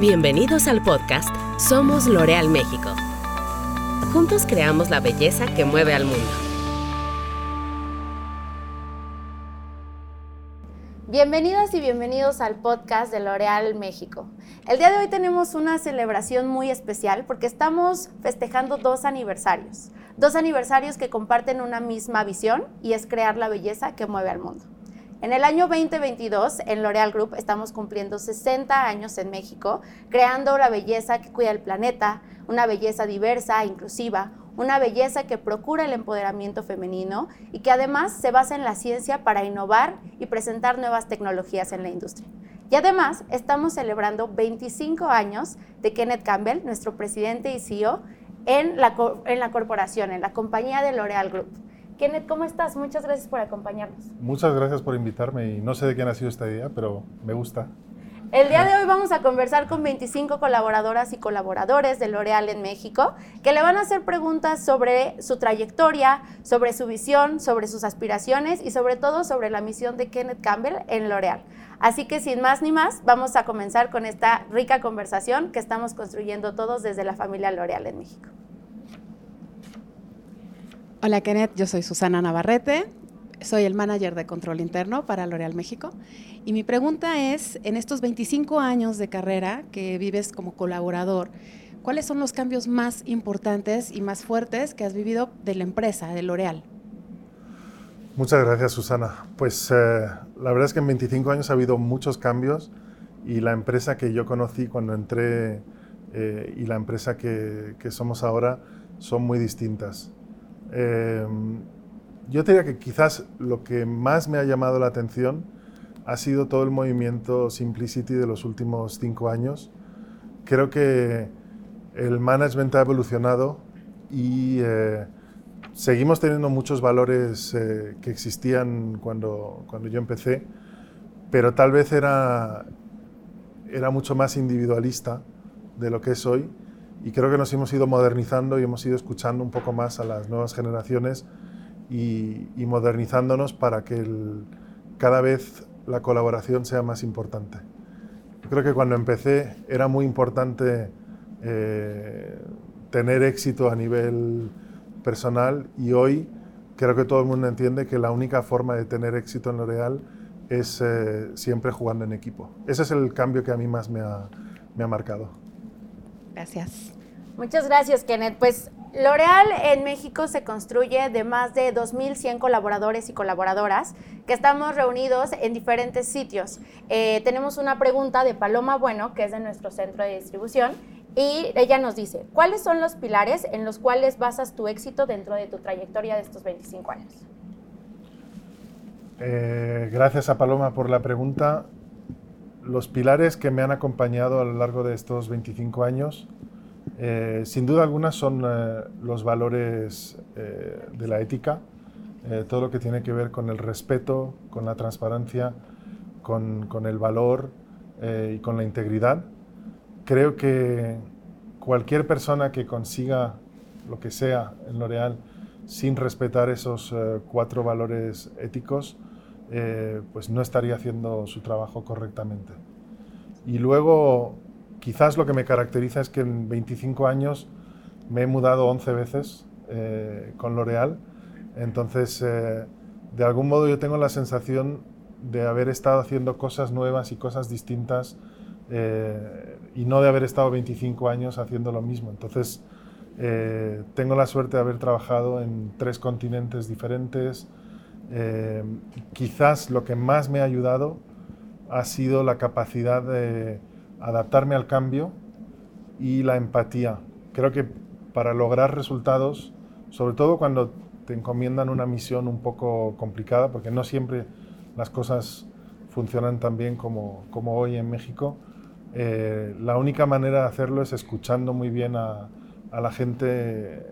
Bienvenidos al podcast Somos L'Oreal México. Juntos creamos la belleza que mueve al mundo. Bienvenidas y bienvenidos al podcast de L'Oreal México. El día de hoy tenemos una celebración muy especial porque estamos festejando dos aniversarios. Dos aniversarios que comparten una misma visión y es crear la belleza que mueve al mundo. En el año 2022, en L'Oreal Group, estamos cumpliendo 60 años en México, creando la belleza que cuida el planeta, una belleza diversa, e inclusiva, una belleza que procura el empoderamiento femenino y que además se basa en la ciencia para innovar y presentar nuevas tecnologías en la industria. Y además estamos celebrando 25 años de Kenneth Campbell, nuestro presidente y CEO, en la, en la corporación, en la compañía de L'Oreal Group. Kenneth, ¿cómo estás? Muchas gracias por acompañarnos. Muchas gracias por invitarme y no sé de quién ha sido esta idea, pero me gusta. El día de hoy vamos a conversar con 25 colaboradoras y colaboradores de L'Oreal en México que le van a hacer preguntas sobre su trayectoria, sobre su visión, sobre sus aspiraciones y sobre todo sobre la misión de Kenneth Campbell en L'Oreal. Así que sin más ni más, vamos a comenzar con esta rica conversación que estamos construyendo todos desde la familia L'Oreal en México. Hola Kenneth, yo soy Susana Navarrete, soy el manager de control interno para L'Oreal México y mi pregunta es, en estos 25 años de carrera que vives como colaborador, ¿cuáles son los cambios más importantes y más fuertes que has vivido de la empresa, de L'Oreal? Muchas gracias Susana. Pues eh, la verdad es que en 25 años ha habido muchos cambios y la empresa que yo conocí cuando entré eh, y la empresa que, que somos ahora son muy distintas. Em, yo diría que quizás lo que más me ha llamado la atención ha sido todo el movimiento Simplicity de los últimos cinco años. Creo que el management ha evolucionado y eh, seguimos teniendo muchos valores eh, que existían cuando, cuando yo empecé, pero tal vez era, era mucho más individualista de lo que es hoy y creo que nos hemos ido modernizando y hemos ido escuchando un poco más a las nuevas generaciones y, modernizándonos para que cada vez la colaboración sea más importante. Yo creo que cuando empecé era muy importante eh, tener éxito a nivel personal y hoy creo que todo el mundo entiende que la única forma de tener éxito en L'Oreal es eh, siempre jugando en equipo. Ese es el cambio que a mí más me ha, me ha marcado. Gracias. Muchas gracias, Kenneth. Pues L'Oreal en México se construye de más de 2.100 colaboradores y colaboradoras que estamos reunidos en diferentes sitios. Eh, tenemos una pregunta de Paloma Bueno, que es de nuestro centro de distribución, y ella nos dice, ¿cuáles son los pilares en los cuales basas tu éxito dentro de tu trayectoria de estos 25 años? Eh, gracias a Paloma por la pregunta los pilares que me han acompañado a lo largo de estos 25 años, eh, sin duda alguna son eh, los valores eh, de la ética, todo lo que tiene que ver con el respeto, con la transparencia, con, con el valor y con la integridad. Creo que cualquier persona que consiga lo que sea en L'Oreal sin respetar esos cuatro valores éticos, eh, pues no estaría haciendo su trabajo correctamente. Y luego, quizás lo que me caracteriza es que en 25 años me he mudado 11 veces eh, con L'Oreal, entonces eh, de algún modo yo tengo la sensación de haber estado haciendo cosas nuevas y cosas distintas y no de haber estado 25 años haciendo lo mismo. Entonces, tengo la suerte de haber trabajado en tres continentes diferentes, eh, quizás lo que más me ha ayudado ha sido la capacidad de adaptarme al cambio y la empatía. Creo que para lograr resultados, sobre todo cuando te encomiendan una misión un poco complicada, porque no siempre las cosas funcionan tan bien como, hoy en México, eh, la única manera de hacerlo es escuchando muy bien a, a la gente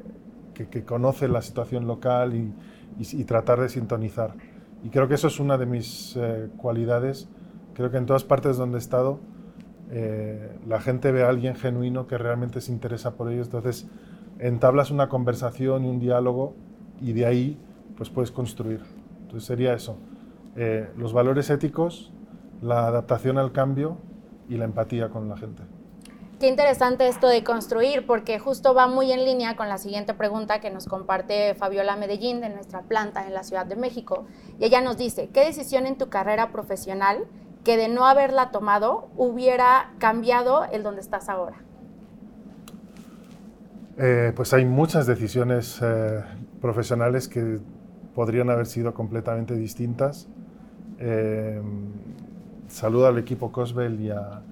que, que, conoce la situación local y, y, tratar de sintonizar. Y creo que eso es una de mis eh, cualidades. Creo que en todas partes donde he estado, eh, la gente ve a alguien genuino que realmente se interesa por ellos. Entonces, entablas una conversación y un diálogo y de ahí pues puedes construir. Entonces sería eso. Eh, los valores éticos, la adaptación al cambio y la empatía con la gente. Qué interesante esto de construir, porque justo va muy en línea con la siguiente pregunta que nos comparte Fabiola Medellín de nuestra planta en la Ciudad de México. Y ella nos dice, ¿qué decisión en tu carrera profesional que de no haberla tomado hubiera cambiado el donde estás ahora? Eh, pues hay muchas decisiones eh, profesionales que podrían haber sido completamente distintas. Eh, saludo al equipo Cosbel y a,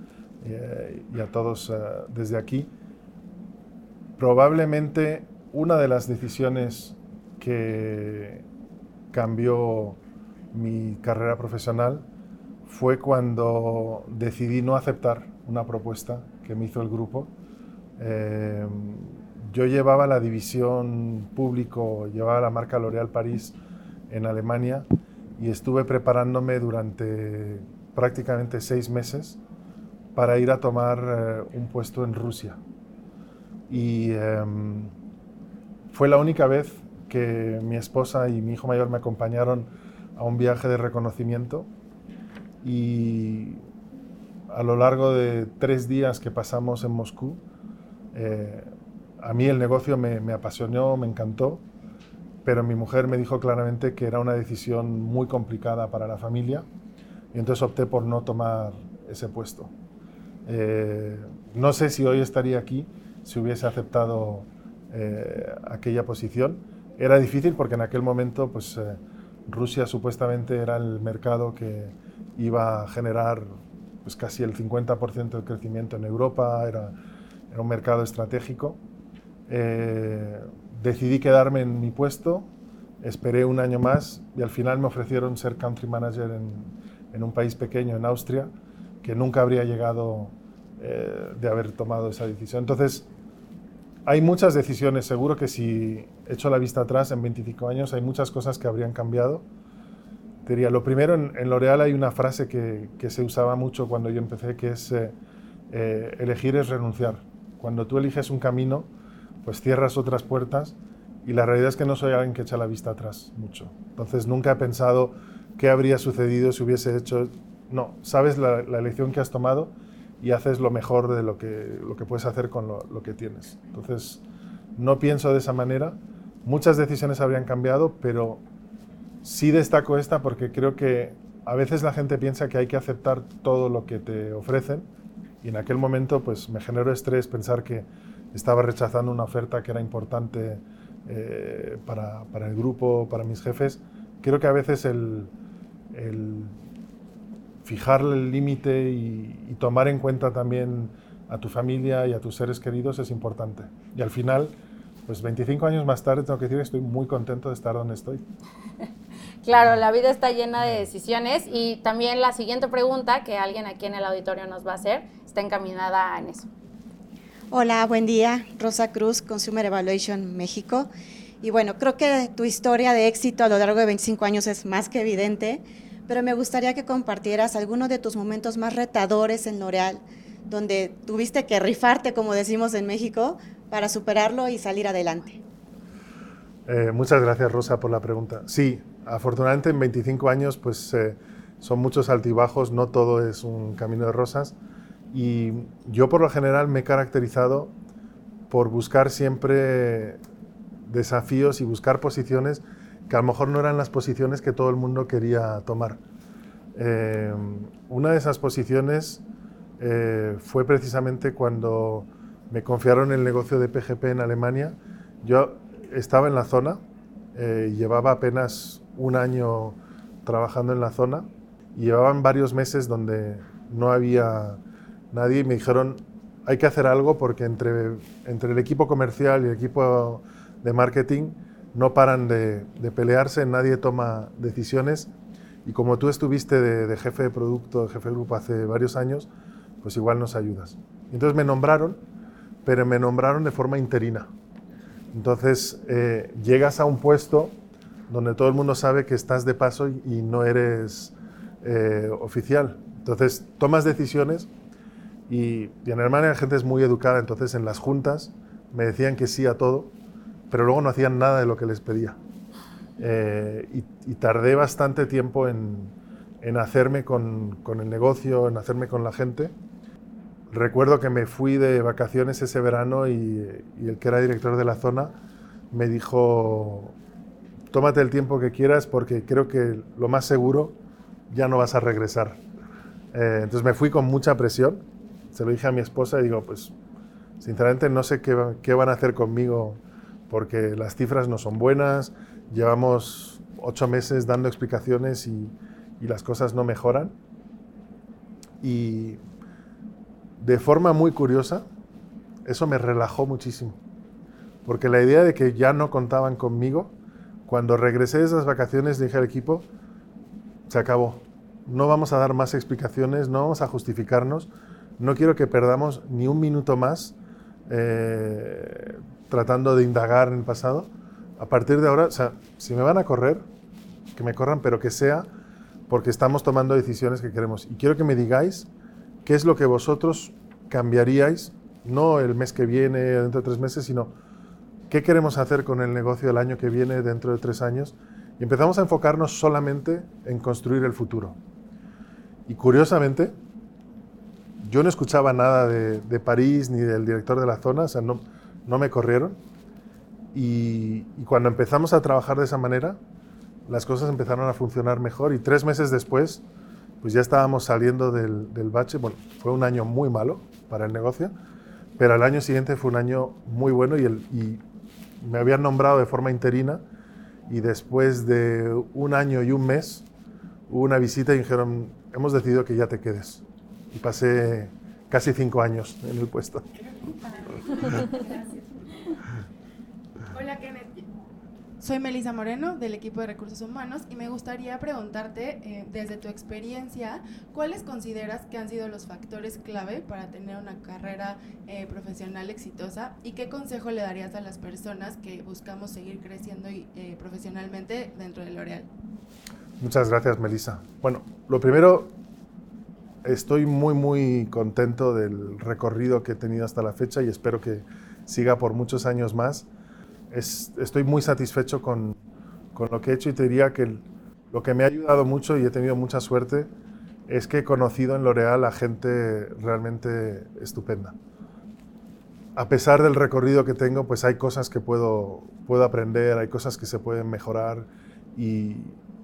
y a todos desde aquí. Probablemente una de las decisiones que cambió mi carrera profesional fue cuando decidí no aceptar una propuesta que me hizo el grupo yo llevaba la división público, llevaba la marca L'Oréal París en Alemania y estuve preparándome durante prácticamente seis meses para ir a tomar eh, un puesto en Rusia. Y em, fue la única vez que mi esposa y mi hijo mayor me acompañaron a un viaje de reconocimiento y a lo largo de tres días que pasamos en Moscú, eh, a mí el negocio me, apasionó, me encantó, pero mi mujer me dijo claramente que era una decisión muy complicada para la familia y entonces opté por no tomar ese puesto. Eh, no sé si hoy estaría aquí si hubiese aceptado eh, aquella posición. Era difícil porque en aquel momento pues, eh, Rusia supuestamente era el mercado que iba a generar pues, casi el 50% del crecimiento en Europa, era, un mercado estratégico decidí quedarme en mi puesto, esperé un año más y al final me ofrecieron ser country manager en, un país pequeño, en Austria, que nunca habría llegado eh, de haber tomado esa decisión. Entonces, hay muchas decisiones, seguro que si echo la vista atrás en 25 años, hay muchas cosas que habrían cambiado. diría, lo primero, en, en L'Oreal hay una frase que, se usaba mucho cuando yo empecé, que es eh, elegir es renunciar. Cuando tú eliges un camino, pues cierras otras puertas y la realidad es que no soy alguien que echa la vista atrás mucho. Entonces nunca he pensado qué habría sucedido si hubiese hecho... No, sabes la, elección que has tomado y haces lo mejor de lo que, lo que puedes hacer con lo, que tienes. Entonces no pienso de esa manera. Muchas decisiones habrían cambiado, pero sí destaco esta porque creo que a veces la gente piensa que hay que aceptar todo lo que te ofrecen y en aquel momento pues me generó estrés pensar que estaba rechazando una oferta que era importante eh, para, para, el grupo, para mis jefes. Creo que a veces el, el fijarle el límite y, tomar en cuenta también a tu familia y a tus seres queridos es importante. Y al final, pues 25 años más tarde, tengo que decir que estoy muy contento de estar donde estoy. Claro, la vida está llena de decisiones y también la siguiente pregunta que alguien aquí en el auditorio nos va a hacer está encaminada en eso. Hola, buen día. Rosa Cruz, Consumer Evaluation México. Y bueno, creo que tu historia de éxito a lo largo de 25 años es más que evidente, pero me gustaría que compartieras algunos de tus momentos más retadores en L'Oreal, donde tuviste que rifarte, como decimos en México, para superarlo y salir adelante. Eh, muchas gracias, Rosa, por la pregunta. Sí, afortunadamente en 25 años pues eh, son muchos altibajos, no todo es un camino de rosas y yo por lo general me he caracterizado por buscar siempre desafíos y buscar posiciones que a lo mejor no eran las posiciones que todo el mundo quería tomar. Eh, una de esas posiciones eh, fue precisamente cuando me confiaron el negocio de PGP en Alemania. Yo estaba en la zona, eh, llevaba apenas un año trabajando en la zona y llevaban varios meses donde no había nadie me dijeron, hay que hacer algo porque entre, entre el equipo comercial y el equipo de marketing no paran de, pelearse, nadie toma decisiones y como tú estuviste de, jefe de producto, de jefe de grupo hace varios años, pues igual nos ayudas. Entonces me nombraron, pero me nombraron de forma interina. Entonces eh, llegas a un puesto donde todo el mundo sabe que estás de paso y no eres eh, oficial. Entonces tomas decisiones y, en Alemania la gente es muy educada, entonces en las juntas me decían que sí a todo, pero luego no hacían nada de lo que les pedía. Eh, y, tardé bastante tiempo en, en hacerme con, con, el negocio, en hacerme con la gente. recuerdo que me fui de vacaciones ese verano y, el que era director de la zona me dijo, tómate el tiempo que quieras porque creo que lo más seguro ya no vas a regresar. Eh, entonces me fui con mucha presión, se lo dije a mi esposa y digo, pues sinceramente no sé qué, qué van a hacer conmigo porque las cifras no son buenas, llevamos ocho meses dando explicaciones y, las cosas no mejoran. Y de forma muy curiosa, eso me relajó muchísimo. Porque la idea de que ya no contaban conmigo, cuando regresé de esas vacaciones dije al equipo, se acabó. No vamos a dar más explicaciones, no vamos a justificarnos. No quiero que perdamos ni un minuto más eh, tratando de indagar en el pasado. A partir de ahora, o sea, si me van a correr, que me corran, pero que sea porque estamos tomando decisiones que queremos. Y quiero que me digáis qué es lo que vosotros cambiaríais, no el mes que viene, dentro de tres meses, sino qué queremos hacer con el negocio el año que viene, dentro de tres años. Y empezamos a enfocarnos solamente en construir el futuro. Y curiosamente, yo no escuchaba nada de, París ni del director de la zona, o sea, no, no me corrieron. Y, cuando empezamos a trabajar de esa manera, las cosas empezaron a funcionar mejor y tres meses después pues ya estábamos saliendo del, del, bache. Bueno, fue un año muy malo para el negocio, pero el año siguiente fue un año muy bueno y, y me habían nombrado de forma interina y después de un año y un mes hubo una visita y dijeron, hemos decidido que ya te quedes. Y pasé casi cinco años en el puesto. Hola Kenneth, soy Melisa Moreno del equipo de recursos humanos y me gustaría preguntarte, eh, desde tu experiencia, ¿cuáles consideras que han sido los factores clave para tener una carrera eh, profesional exitosa y qué consejo le darías a las personas que buscamos seguir creciendo y, eh, profesionalmente dentro de L'Oreal? Muchas gracias, Melisa. Bueno, lo primero, estoy muy, muy contento del recorrido que he tenido hasta la fecha y espero que siga por muchos años más estoy muy satisfecho con, con, lo que he hecho y te diría que lo que me ha ayudado mucho y he tenido mucha suerte es que he conocido en L'Oreal a gente realmente estupenda. A pesar del recorrido que tengo, pues hay cosas que puedo, puedo aprender, hay cosas que se pueden mejorar y,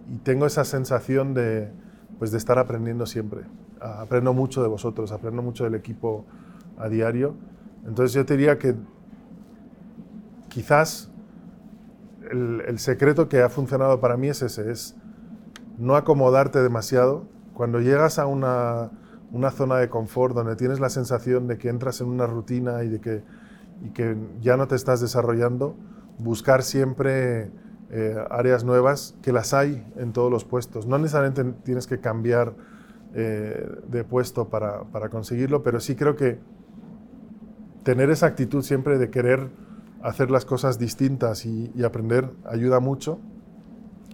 y tengo esa sensación de, pues de estar aprendiendo siempre. Aprendo mucho de vosotros, aprendo mucho del equipo a diario. Entonces yo te diría que quizás el, secreto que ha funcionado para mí es ese, es no acomodarte demasiado. Cuando llegas a una, zona de confort donde tienes la sensación de que entras en una rutina y de que, ya no te estás desarrollando, buscar siempre eh, áreas nuevas, que las hay en todos los puestos. No necesariamente tienes que cambiar eh, de puesto para, para conseguirlo, pero sí creo que tener esa actitud siempre de querer hacer las cosas distintas y, aprender ayuda mucho.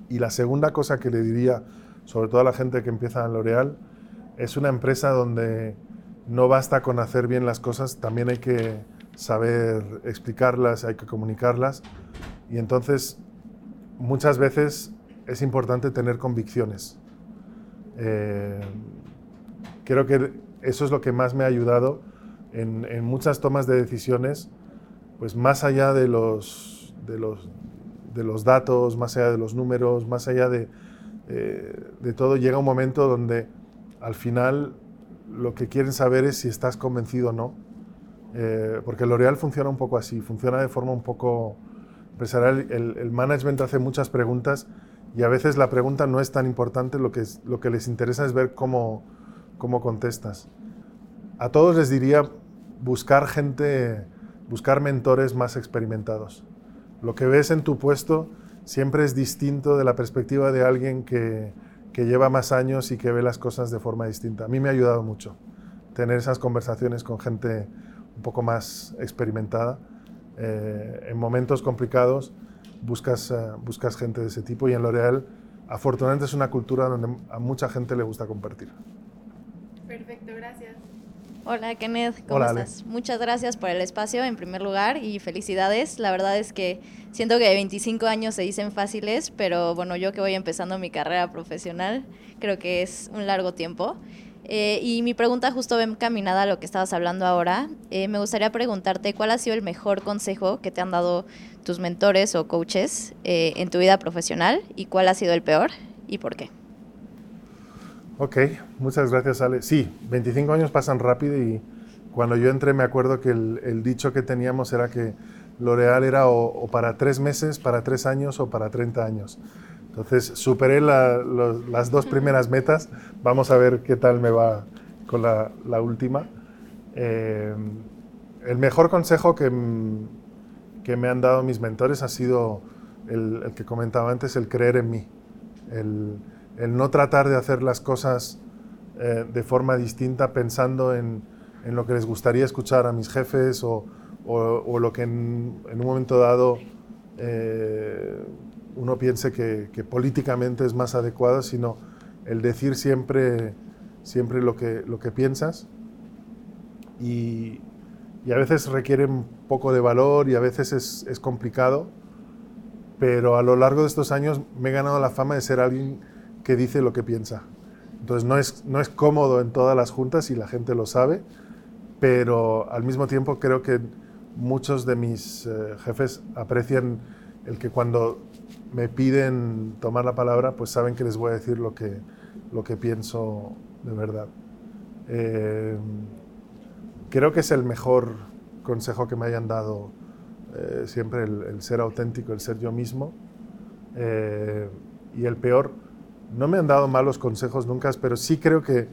Y la segunda cosa que le diría, sobre todo a la gente que empieza en L'Oreal, es una empresa donde no basta con hacer bien las cosas, también hay que saber explicarlas, hay que comunicarlas. Y entonces, muchas veces es importante tener convicciones. Eh, creo que eso es lo que más me ha ayudado en, en muchas tomas de decisiones pues más allá de los, de los, de los datos, más allá de los números, más allá de, eh, de todo, llega un momento donde al final lo que quieren saber es si estás convencido o no. Eh, porque L'Oreal funciona un poco así, funciona de forma un poco empresarial. El, el, management hace muchas preguntas y a veces la pregunta no es tan importante, lo que, es, lo que les interesa es ver cómo, cómo contestas. A todos les diría buscar gente buscar mentores más experimentados. Lo que ves en tu puesto siempre es distinto de la perspectiva de alguien que, lleva más años y que ve las cosas de forma distinta. A mí me ha ayudado mucho tener esas conversaciones con gente un poco más experimentada. Eh, en momentos complicados buscas, eh, buscas gente de ese tipo y en L'Oreal afortunadamente es una cultura donde a mucha gente le gusta compartir. Perfecto, gracias. Hola Kenneth, ¿cómo estás? Muchas gracias por el espacio en primer lugar y felicidades. La verdad es que siento que 25 años se dicen fáciles, pero bueno, yo que voy empezando mi carrera profesional, creo que es un largo tiempo. Eh, y mi pregunta justo va encaminada a lo que estabas hablando ahora. Eh, me gustaría preguntarte cuál ha sido el mejor consejo que te han dado tus mentores o coaches eh, en tu vida profesional y cuál ha sido el peor y por qué. Ok, muchas gracias Ale. Sí, 25 años pasan rápido y cuando yo entré me acuerdo que el, dicho que teníamos era que L'Oreal era o, para tres meses, para tres años o para 30 años. Entonces superé las dos primeras metas, vamos a ver qué tal me va con la, última. Eh, el mejor consejo que, que, me han dado mis mentores ha sido el, que comentaba antes, el creer en mí, el, no tratar de hacer las cosas eh, de forma distinta pensando en, lo que les gustaría escuchar a mis jefes o, lo que en, un momento dado eh, uno piense que, políticamente es más adecuado, sino el decir siempre, siempre lo, que, lo que piensas. Y, a veces requiere un poco de valor y a veces es, complicado, pero a lo largo de estos años me he ganado la fama de ser alguien que dice lo que piensa. Entonces no es, no es cómodo en todas las juntas y la gente lo sabe, pero al mismo tiempo creo que muchos de mis eh, jefes aprecian el que cuando me piden tomar la palabra, pues saben que les voy a decir lo que, lo que pienso de verdad. Eh, creo que es el mejor consejo que me hayan dado eh, siempre el, ser auténtico, el ser yo mismo. Eh, y el peor, no me han dado malos consejos nunca, pero sí creo que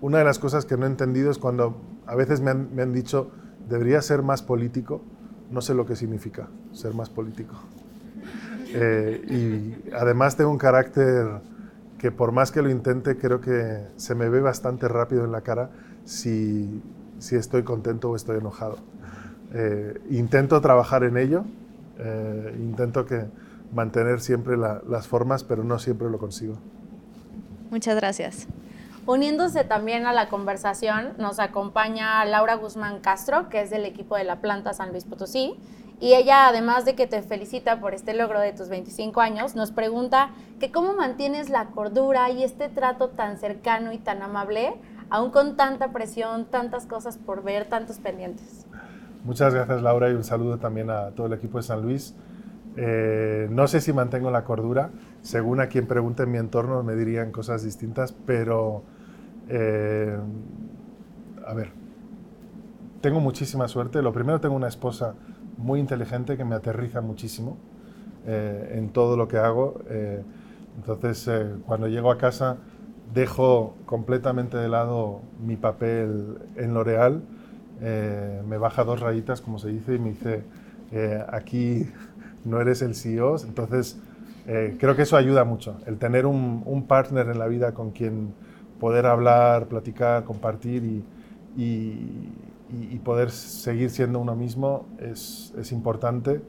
una de las cosas que no he entendido es cuando a veces me han, me han dicho, debería ser más político. No sé lo que significa ser más político. Eh, y además tengo un carácter que por más que lo intente, creo que se me ve bastante rápido en la cara si, si estoy contento o estoy enojado. Eh, intento trabajar en ello, eh, intento que mantener siempre las formas, pero no siempre lo consigo. Muchas gracias. Uniéndose también a la conversación, nos acompaña Laura Guzmán Castro, que es del equipo de la planta San Luis Potosí, y ella, además de que te felicita por este logro de tus 25 años, nos pregunta que cómo mantienes la cordura y este trato tan cercano y tan amable, aún con tanta presión, tantas cosas por ver, tantos pendientes. Muchas gracias Laura y un saludo también a todo el equipo de San Luis. Eh, no sé si mantengo la cordura, según a quien pregunte en mi entorno me dirían cosas distintas, pero eh, a ver, tengo muchísima suerte. Lo primero, tengo una esposa muy inteligente que me aterriza muchísimo eh, en todo lo que hago. Entonces, cuando llego a casa, dejo completamente de lado mi papel en L'Oreal, me baja dos rayitas, como se dice, y me dice, aquí no eres el CEO. Entonces, creo que eso ayuda mucho, el tener un, partner en la vida con quien poder hablar, platicar, compartir y y, poder seguir siendo uno mismo es, es importante.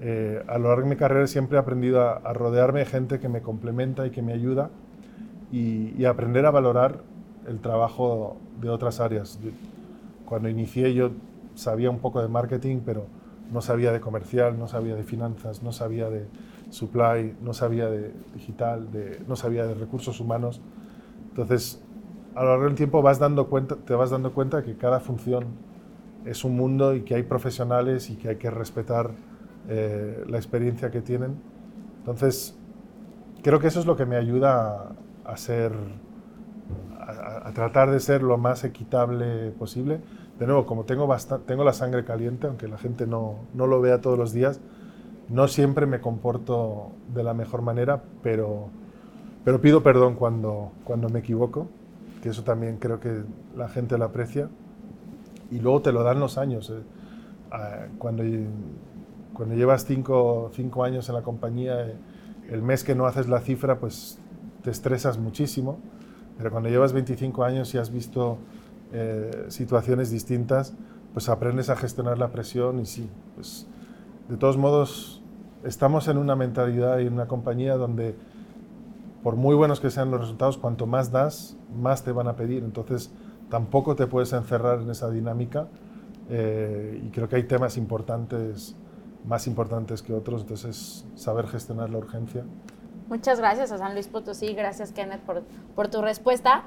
Eh, a lo largo de mi carrera siempre he aprendido a, rodearme de gente que me complementa y que me ayuda y, y aprender a valorar el trabajo de otras áreas. cuando inicié yo sabía un poco de marketing, pero no sabía de comercial, no sabía de finanzas, no sabía de supply, no sabía de digital, de, no sabía de recursos humanos. Entonces, a lo largo del tiempo vas dando cuenta, te vas dando cuenta que cada función es un mundo y que hay profesionales y que hay que respetar eh, la experiencia que tienen. Entonces, creo que eso es lo que me ayuda a, ser, a, tratar de ser lo más equitable posible. De nuevo, como tengo, tengo la sangre caliente, aunque la gente no, no lo vea todos los días, no siempre me comporto de la mejor manera, pero, pero pido perdón cuando, cuando me equivoco que eso también creo que la gente lo aprecia. Y luego te lo dan los años. Eh. Ah, cuando, cuando llevas cinco, cinco, años en la compañía, eh, el mes que no haces la cifra, pues te estresas muchísimo. Pero cuando llevas 25 años y has visto eh, situaciones distintas, pues aprendes a gestionar la presión y sí, pues de todos modos estamos en una mentalidad y en una compañía donde por muy buenos que sean los resultados, cuanto más das, más te van a pedir. Entonces, tampoco te puedes encerrar en esa dinámica. Eh, y creo que hay temas importantes, más importantes que otros. Entonces, saber gestionar la urgencia. Muchas gracias a San Luis Potosí. Gracias, Kenneth, por, tu respuesta.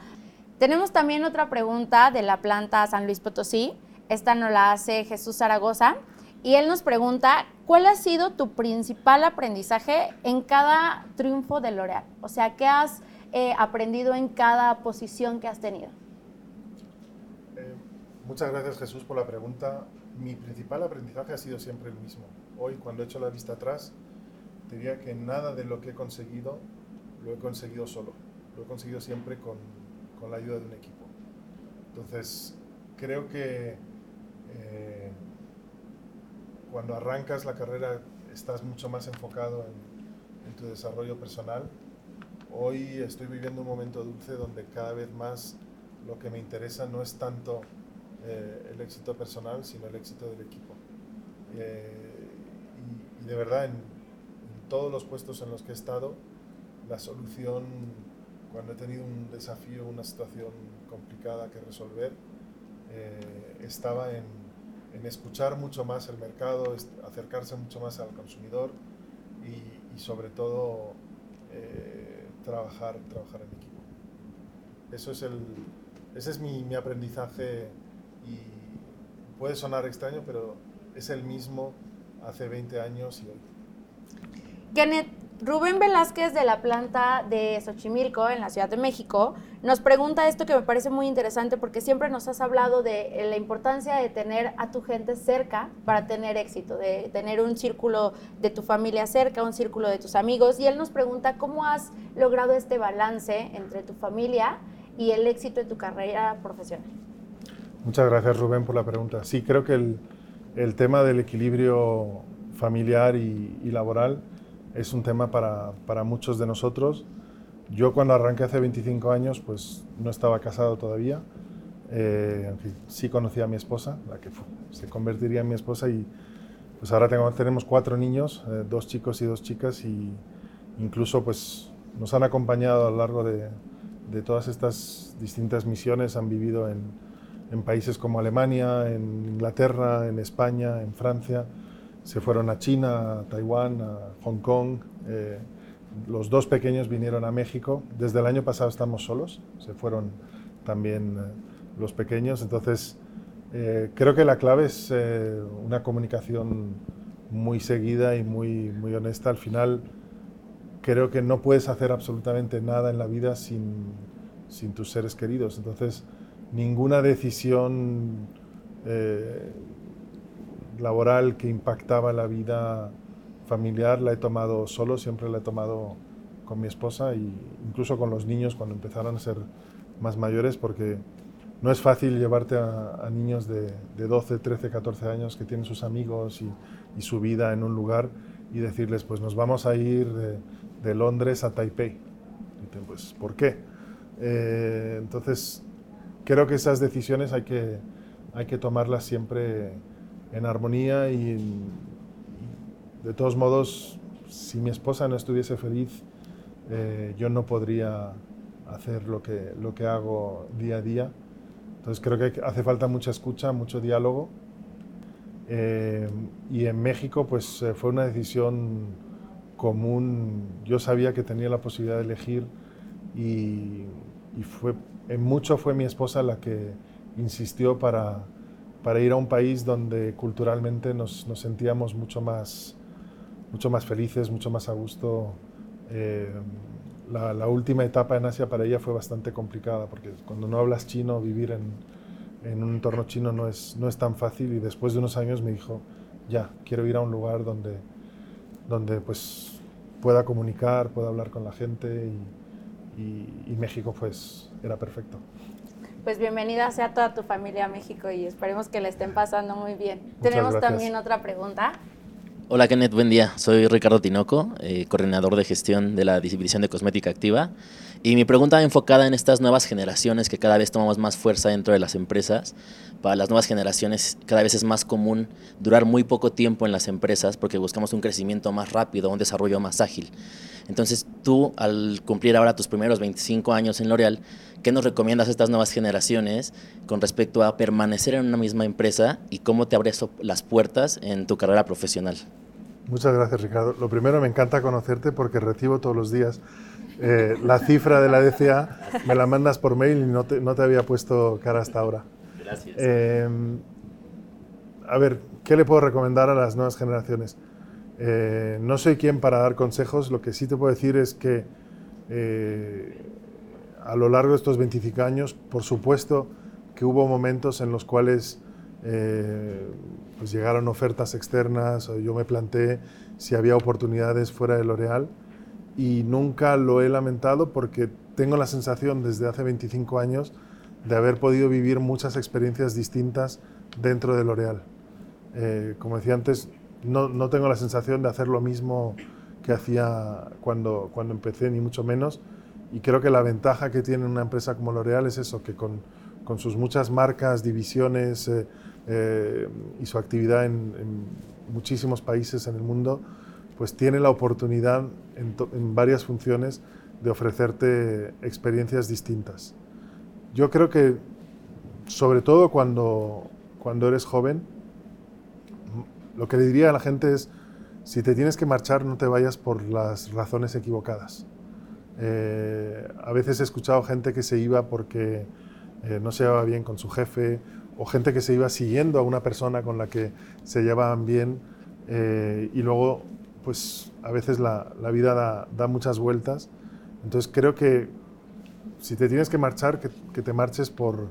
Tenemos también otra pregunta de la planta San Luis Potosí. Esta nos la hace Jesús Zaragoza. Y él nos pregunta, ¿cuál ha sido tu principal aprendizaje en cada triunfo de L'Oreal? O sea, ¿qué has eh, aprendido en cada posición que has tenido? Eh, muchas gracias Jesús por la pregunta. Mi principal aprendizaje ha sido siempre el mismo. Hoy, cuando he hecho la vista atrás, diría que nada de lo que he conseguido lo he conseguido solo. Lo he conseguido siempre con, con la ayuda de un equipo. Entonces, creo que eh, cuando arrancas la carrera estás mucho más enfocado en, tu desarrollo personal. Hoy estoy viviendo un momento dulce donde cada vez más lo que me interesa no es tanto eh, el éxito personal, sino el éxito del equipo. Eh, y, de verdad, en, en, todos los puestos en los que he estado, la solución, cuando he tenido un desafío, una situación complicada que resolver, eh, estaba en escuchar mucho más el mercado, acercarse mucho más al consumidor y, sobre todo eh, trabajar, trabajar en equipo. Eso es el, ese es mi, mi, aprendizaje y puede sonar extraño, pero es el mismo hace 20 años y hoy. Kenneth, Rubén Velázquez de la planta de Xochimilco en la Ciudad de México nos pregunta esto que me parece muy interesante porque siempre nos has hablado de la importancia de tener a tu gente cerca para tener éxito, de tener un círculo de tu familia cerca, un círculo de tus amigos y él nos pregunta cómo has logrado este balance entre tu familia y el éxito de tu carrera profesional. Muchas gracias Rubén por la pregunta. Sí, creo que el, el tema del equilibrio familiar y, y laboral es un tema para, para, muchos de nosotros. Yo cuando arranqué hace 25 años, pues no estaba casado todavía. Eh, sí conocía a mi esposa, la que se convertiría en mi esposa y pues ahora tenemos cuatro niños, eh, dos chicos y dos chicas y incluso pues nos han acompañado a lo largo de, de todas estas distintas misiones, han vivido en, en países como Alemania, en Inglaterra, en España, en Francia se fueron a China, a Taiwán, a Hong Kong. Eh, los dos pequeños vinieron a México. Desde el año pasado estamos solos, se fueron también eh, los pequeños. Entonces, eh, creo que la clave es una comunicación muy seguida y muy, muy honesta. Al final, creo que no puedes hacer absolutamente nada en la vida sin, sin tus seres queridos. Entonces, ninguna decisión laboral que impactaba la vida familiar la he tomado solo, siempre la he tomado con mi esposa e incluso con los niños cuando empezaron a ser más mayores porque no es fácil llevarte a, niños de, 12, 13, 14 años que tienen sus amigos y, su vida en un lugar y decirles pues nos vamos a ir de, Londres a Taipei. Pues ¿por qué? Eh, entonces creo que esas decisiones hay que, hay que tomarlas siempre en armonía y, de todos modos, si mi esposa no estuviese feliz, eh, yo no podría hacer lo que, lo que hago día a día. Entonces creo que hace falta mucha escucha, mucho diálogo. Eh, y en México pues eh, fue una decisión común. Yo sabía que tenía la posibilidad de elegir y, y fue, en mucho fue mi esposa la que insistió para, para ir a un país donde culturalmente nos, sentíamos mucho más, mucho más felices, mucho más a gusto. Eh, la, última etapa en Asia para ella fue bastante complicada porque cuando no hablas chino, vivir en, un entorno chino no es, no es tan fácil. Y después de unos años me dijo, ya, quiero ir a un lugar donde, donde pues, pueda comunicar, pueda hablar con la gente y, y México pues era perfecto pues bienvenida sea toda tu familia a México y esperemos que le estén pasando muy bien. Tenemos también otra pregunta. Hola Kenneth, buen día. Soy Ricardo Tinoco, eh, coordinador de gestión de la División de Cosmética Activa. Y mi pregunta enfocada en estas nuevas generaciones que cada vez tomamos más fuerza dentro de las empresas. Para las nuevas generaciones cada vez es más común durar muy poco tiempo en las empresas porque buscamos un crecimiento más rápido, un desarrollo más ágil. Entonces tú, al cumplir ahora tus primeros 25 años en L'Oreal, ¿qué nos recomiendas a estas nuevas generaciones con respecto a permanecer en una misma empresa y cómo te abres las puertas en tu carrera profesional? Muchas gracias, Ricardo. Lo primero, me encanta conocerte porque recibo todos los días eh, la cifra de la DCA, me la mandas por mail y no te, no te había puesto cara hasta ahora. Gracias. Eh, a ver, ¿qué le puedo recomendar a las nuevas generaciones? Eh, no soy quien para dar consejos, lo que sí te puedo decir es que eh, a lo largo de estos 25 años, por supuesto que hubo momentos en los cuales eh, pues llegaron ofertas externas, yo me planteé si había oportunidades fuera de L'Oreal y nunca lo he lamentado porque tengo la sensación desde hace 25 años de haber podido vivir muchas experiencias distintas dentro de L'Oreal. Eh, como decía antes, no, no, tengo la sensación de hacer lo mismo que hacía cuando, cuando empecé, ni mucho menos. Y creo que la ventaja que tiene una empresa como L'Oreal es eso, que con, con, sus muchas marcas, divisiones eh, eh, y su actividad en, en, muchísimos países en el mundo, pues tiene la oportunidad en, varias funciones de ofrecerte experiencias distintas. Yo creo que, sobre todo cuando, cuando eres joven, lo que le diría a la gente es, si te tienes que marchar, no te vayas por las razones equivocadas. Eh, a veces he escuchado gente que se iba porque eh, no se llevaba bien con su jefe, o gente que se iba siguiendo a una persona con la que se llevaban bien, eh, y luego, pues a veces la, la vida da, da, muchas vueltas. Entonces creo que si te tienes que marchar, que, que te marches por,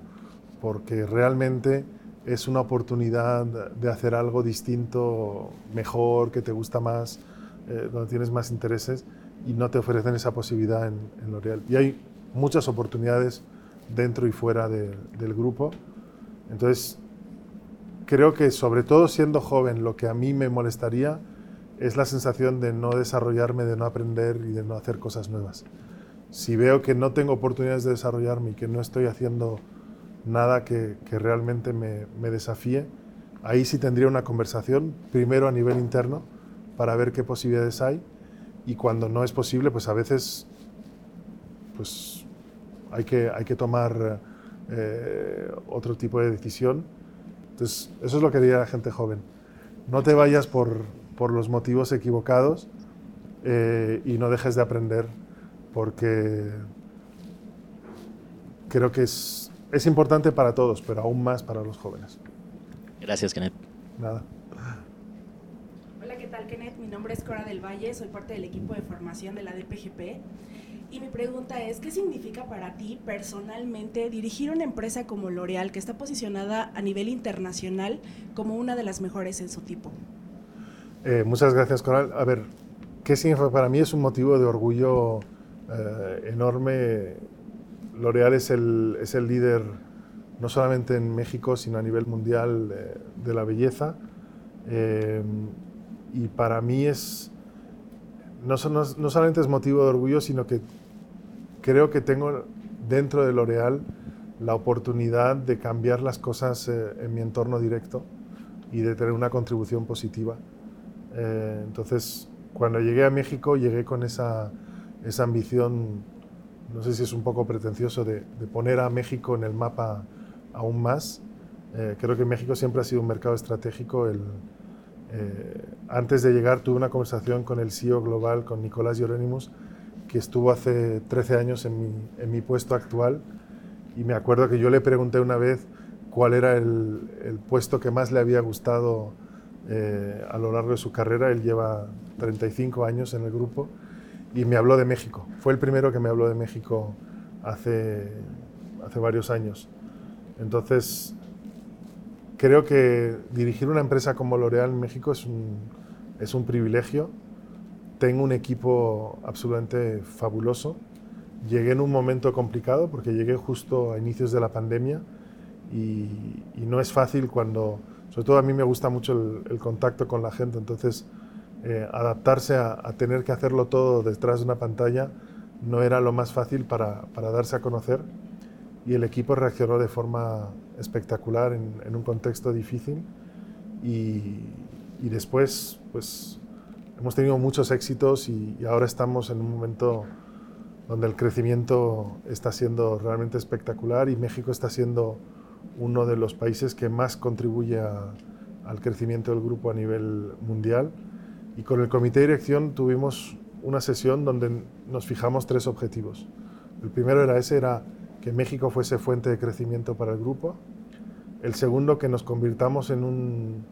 porque realmente es una oportunidad de hacer algo distinto, mejor, que te gusta más, eh, donde tienes más intereses y no te ofrecen esa posibilidad en, en L'Oreal. Y hay muchas oportunidades dentro y fuera de, del grupo. Entonces, creo que sobre todo siendo joven, lo que a mí me molestaría es la sensación de no desarrollarme, de no aprender y de no hacer cosas nuevas. Si veo que no tengo oportunidades de desarrollarme y que no estoy haciendo nada que, realmente me, me, desafíe. Ahí sí tendría una conversación, primero a nivel interno, para ver qué posibilidades hay, y cuando no es posible, pues a veces pues hay, que, hay que tomar eh, otro tipo de decisión. Entonces, eso es lo que diría la gente joven. No te vayas por, por los motivos equivocados eh, y no dejes de aprender, porque creo que es es importante para todos, pero aún más para los jóvenes. Gracias, Kenneth. Nada. Hola, ¿qué tal, Kenneth? Mi nombre es Cora del Valle, soy parte del equipo de formación de la DPGP. Y mi pregunta es, ¿qué significa para ti personalmente dirigir una empresa como L'Oreal, que está posicionada a nivel internacional como una de las mejores en su tipo? Eh, muchas gracias, Coral. A ver, ¿qué significa para mí? Es un motivo de orgullo eh, enorme L'Oreal es el, es el líder no solamente en México, sino a nivel mundial de, de la belleza. Eh, y para mí es, no, no, no, solamente es motivo de orgullo, sino que creo que tengo dentro de L'Oreal la oportunidad de cambiar las cosas eh, en mi entorno directo y de tener una contribución positiva. Eh, entonces, cuando llegué a México, llegué con esa, ambición no sé si es un poco pretencioso, de, poner a México en el mapa aún más. Eh, creo que México siempre ha sido un mercado estratégico. Eh, antes de llegar tuve una conversación con el CEO global, con Nicolás Llorenimus, que estuvo hace 13 años en mi, puesto actual. Y me acuerdo que yo le pregunté una vez cuál era el puesto que más le había gustado eh, a lo largo de su carrera. Él lleva 35 años en el grupo y me habló de México. Fue el primero que me habló de México hace, hace varios años. Entonces, creo que dirigir una empresa como L'Oreal en México es un, es un privilegio. Tengo un equipo absolutamente fabuloso. Llegué en un momento complicado porque llegué justo a inicios de la pandemia y, y no es fácil cuando, sobre todo a mí me gusta mucho el, el contacto con la gente, entonces eh, adaptarse a, a, tener que hacerlo todo detrás de una pantalla no era lo más fácil para, para darse a conocer y el equipo reaccionó de forma espectacular en, en un contexto difícil y, y, después pues hemos tenido muchos éxitos y, y, ahora estamos en un momento donde el crecimiento está siendo realmente espectacular y México está siendo uno de los países que más contribuye al crecimiento del grupo a nivel mundial. Y con el comité de dirección tuvimos una sesión donde nos fijamos tres objetivos. El primero era ese, era que México fuese fuente de crecimiento para el grupo. El segundo, que nos convirtamos en un,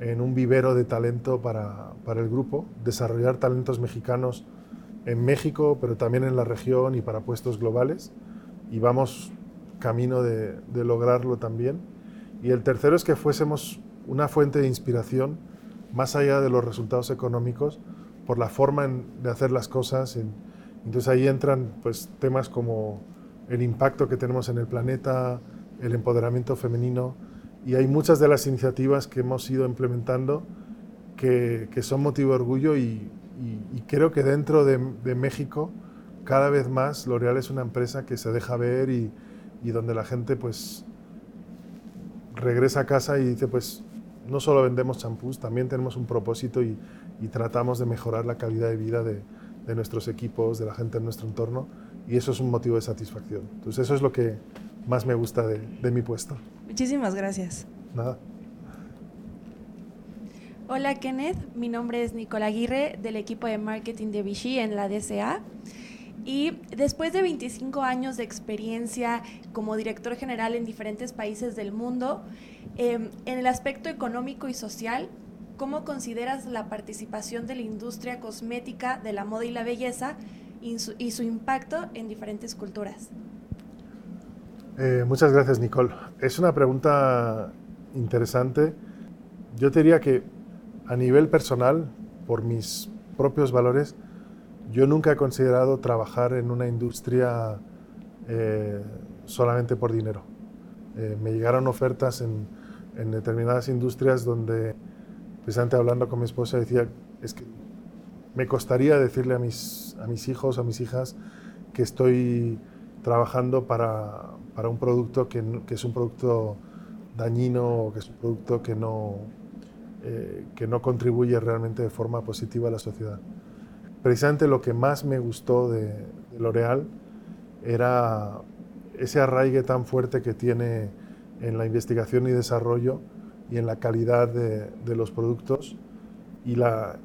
en un vivero de talento para, para el grupo, desarrollar talentos mexicanos en México, pero también en la región y para puestos globales. Y vamos camino de, de lograrlo también. Y el tercero es que fuésemos una fuente de inspiración más allá de los resultados económicos por la forma de hacer las cosas. entonces ahí entran pues, temas como el impacto que tenemos en el planeta, el empoderamiento femenino, y hay muchas de las iniciativas que hemos ido implementando que, que son motivo de orgullo y, y, creo que dentro de, de, México cada vez más L'Oreal es una empresa que se deja ver y, y donde la gente pues regresa a casa y dice pues no solo vendemos champús, también tenemos un propósito y, y, tratamos de mejorar la calidad de vida de, de, nuestros equipos, de la gente en nuestro entorno, y eso es un motivo de satisfacción. Entonces eso es lo que más me gusta de, de mi puesto. Muchísimas gracias. Nada. Hola Kenneth, mi nombre es Nicola Aguirre del equipo de marketing de Vichy en la DCA. Y después de 25 años de experiencia como director general en diferentes países del mundo, eh, en el aspecto económico y social, ¿cómo consideras la participación de la industria cosmética, de la moda y la belleza y su, y su impacto en diferentes culturas? Eh, muchas gracias, Nicole. Es una pregunta interesante. Yo te diría que a nivel personal, por mis propios valores, yo nunca he considerado trabajar en una industria eh, solamente por dinero. Eh, me llegaron ofertas en, determinadas industrias donde, precisamente hablando con mi esposa, decía, es que me costaría decirle a mis, a mis hijos, a mis hijas, que estoy trabajando para, para un producto que, que, es un producto dañino o que es un producto que no, eh, que no contribuye realmente de forma positiva a la sociedad precisamente lo que más me gustó de, de era ese arraigue tan fuerte que tiene en la investigación y desarrollo y en la calidad de, los productos y la,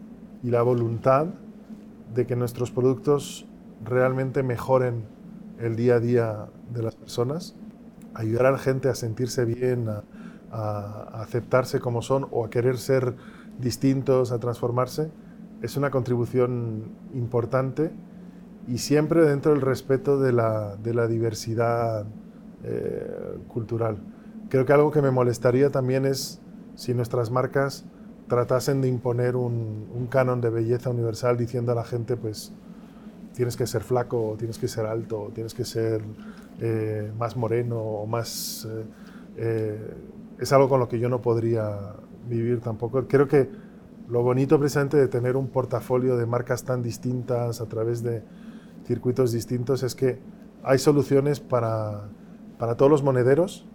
y la voluntad de que nuestros productos realmente mejoren el día a día de las personas, ayudar a la gente a sentirse bien, a, aceptarse como son o a querer ser distintos, a transformarse es una contribución importante y siempre dentro del respeto de la, de la diversidad eh, cultural. Creo que algo que me molestaría también es si nuestras marcas tratasen de imponer un, un, canon de belleza universal diciendo a la gente, pues, tienes que ser flaco, tienes que ser alto, tienes que ser eh, más moreno, o más... Eh, es algo con lo que yo no podría vivir tampoco. Creo que lo bonito precisamente de tener un portafolio de marcas tan distintas a través de circuitos distintos es que hay soluciones para, para todos los monederos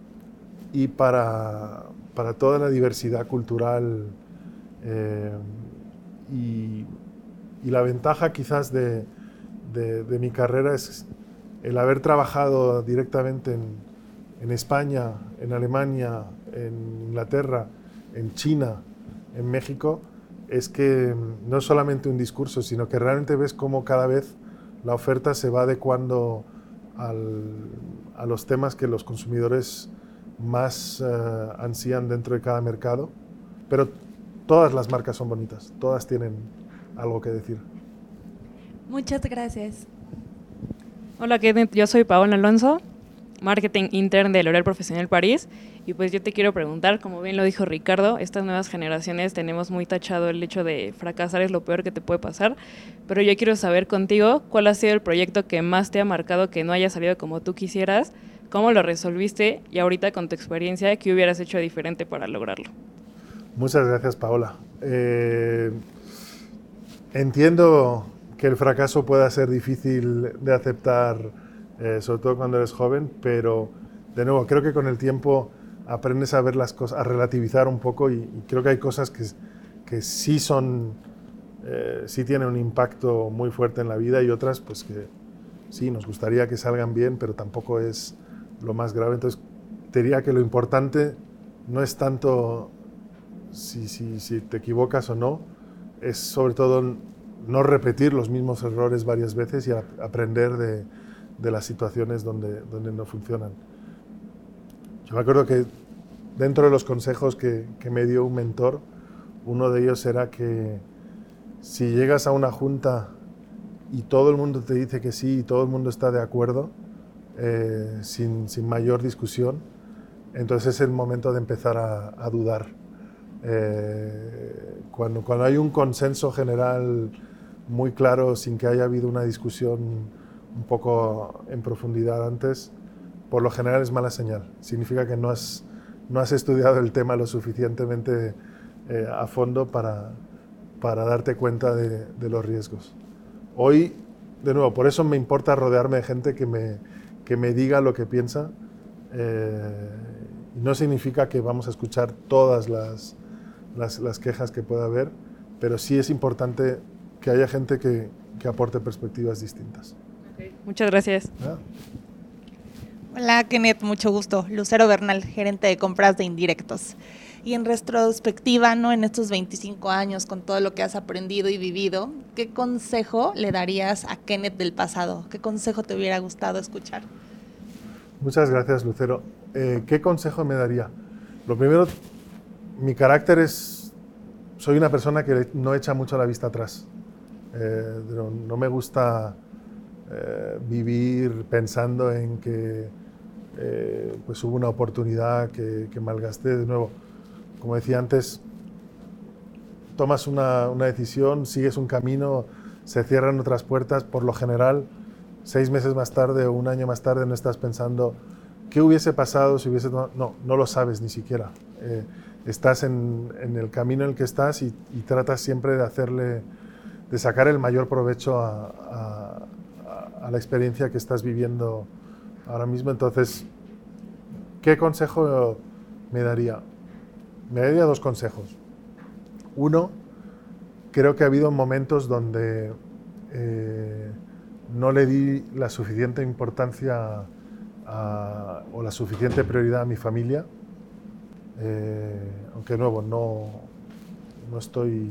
y para, para toda la diversidad cultural. Eh, y, la ventaja quizás de, de, de, mi carrera es el haber trabajado directamente en, en España, en Alemania, en Inglaterra, en China, en México, es que no es solamente un discurso, sino que realmente ves cómo cada vez la oferta se va adecuando al, a los temas que los consumidores más uh, ansían dentro de cada mercado. Pero todas las marcas son bonitas, todas tienen algo que decir. Muchas gracias. Hola, yo soy Paola Alonso, marketing intern de L'Oréal Profesional París y pues yo te quiero preguntar, como bien lo dijo Ricardo, estas nuevas generaciones tenemos muy tachado el hecho de fracasar es lo peor que te puede pasar, pero yo quiero saber contigo cuál ha sido el proyecto que más te ha marcado que no haya salido como tú quisieras, cómo lo resolviste y ahorita con tu experiencia, ¿qué hubieras hecho diferente para lograrlo? Muchas gracias, Paola. Eh, entiendo que el fracaso pueda ser difícil de aceptar, eh, sobre todo cuando eres joven, pero de nuevo, creo que con el tiempo aprendes a ver las cosas, a relativizar un poco y, creo que hay cosas que, que sí son, eh, sí tienen un impacto muy fuerte en la vida y otras pues que sí, nos gustaría que salgan bien, pero tampoco es lo más grave. Entonces, te diría que lo importante no es tanto si, si, si te equivocas o no, es sobre todo no repetir los mismos errores varias veces y aprender de, de, las situaciones donde, donde no funcionan. Yo me acuerdo que dentro de los consejos que, que me dio un mentor, uno de ellos era que si llegas a una junta y todo el mundo te dice que sí y todo el mundo está de acuerdo, eh, sin, sin, mayor discusión, entonces es el momento de empezar a, dudar. Eh, cuando, cuando hay un consenso general muy claro, sin que haya habido una discusión un poco en profundidad antes, por lo general es mala señal. Significa que no has, no has estudiado el tema lo suficientemente eh, a fondo para, para darte cuenta de, de, los riesgos. Hoy, de nuevo, por eso me importa rodearme de gente que me, que me diga lo que piensa. Eh, no significa que vamos a escuchar todas las, las, las, quejas que pueda haber, pero sí es importante que haya gente que, que aporte perspectivas distintas. Okay. Muchas gracias. ¿Ah? Hola Kenneth, mucho gusto. Lucero Bernal, gerente de compras de indirectos. Y en retrospectiva, ¿no? en estos 25 años, con todo lo que has aprendido y vivido, ¿qué consejo le darías a Kenneth del pasado? ¿Qué consejo te hubiera gustado escuchar? Muchas gracias, Lucero. Eh, ¿Qué consejo me daría? Lo primero, mi carácter es, soy una persona que no echa mucho la vista atrás. Eh, no, me gusta eh, vivir pensando en que eh, pues hubo una oportunidad que, malgasté de nuevo como decía antes, tomas una, una, decisión, sigues un camino, se cierran otras puertas, por lo general, seis meses más tarde o un año más tarde no estás pensando qué hubiese pasado si hubiese... No, no lo sabes ni siquiera. Eh, estás en, en, el camino en el que estás y, y, tratas siempre de hacerle, de sacar el mayor provecho a, a la experiencia que estás viviendo ahora mismo. Entonces, ¿qué consejo me daría? me daría dos consejos. Uno, creo que ha habido momentos donde eh, no le di la suficiente importancia o la suficiente prioridad a mi familia, eh, aunque nuevo no, no estoy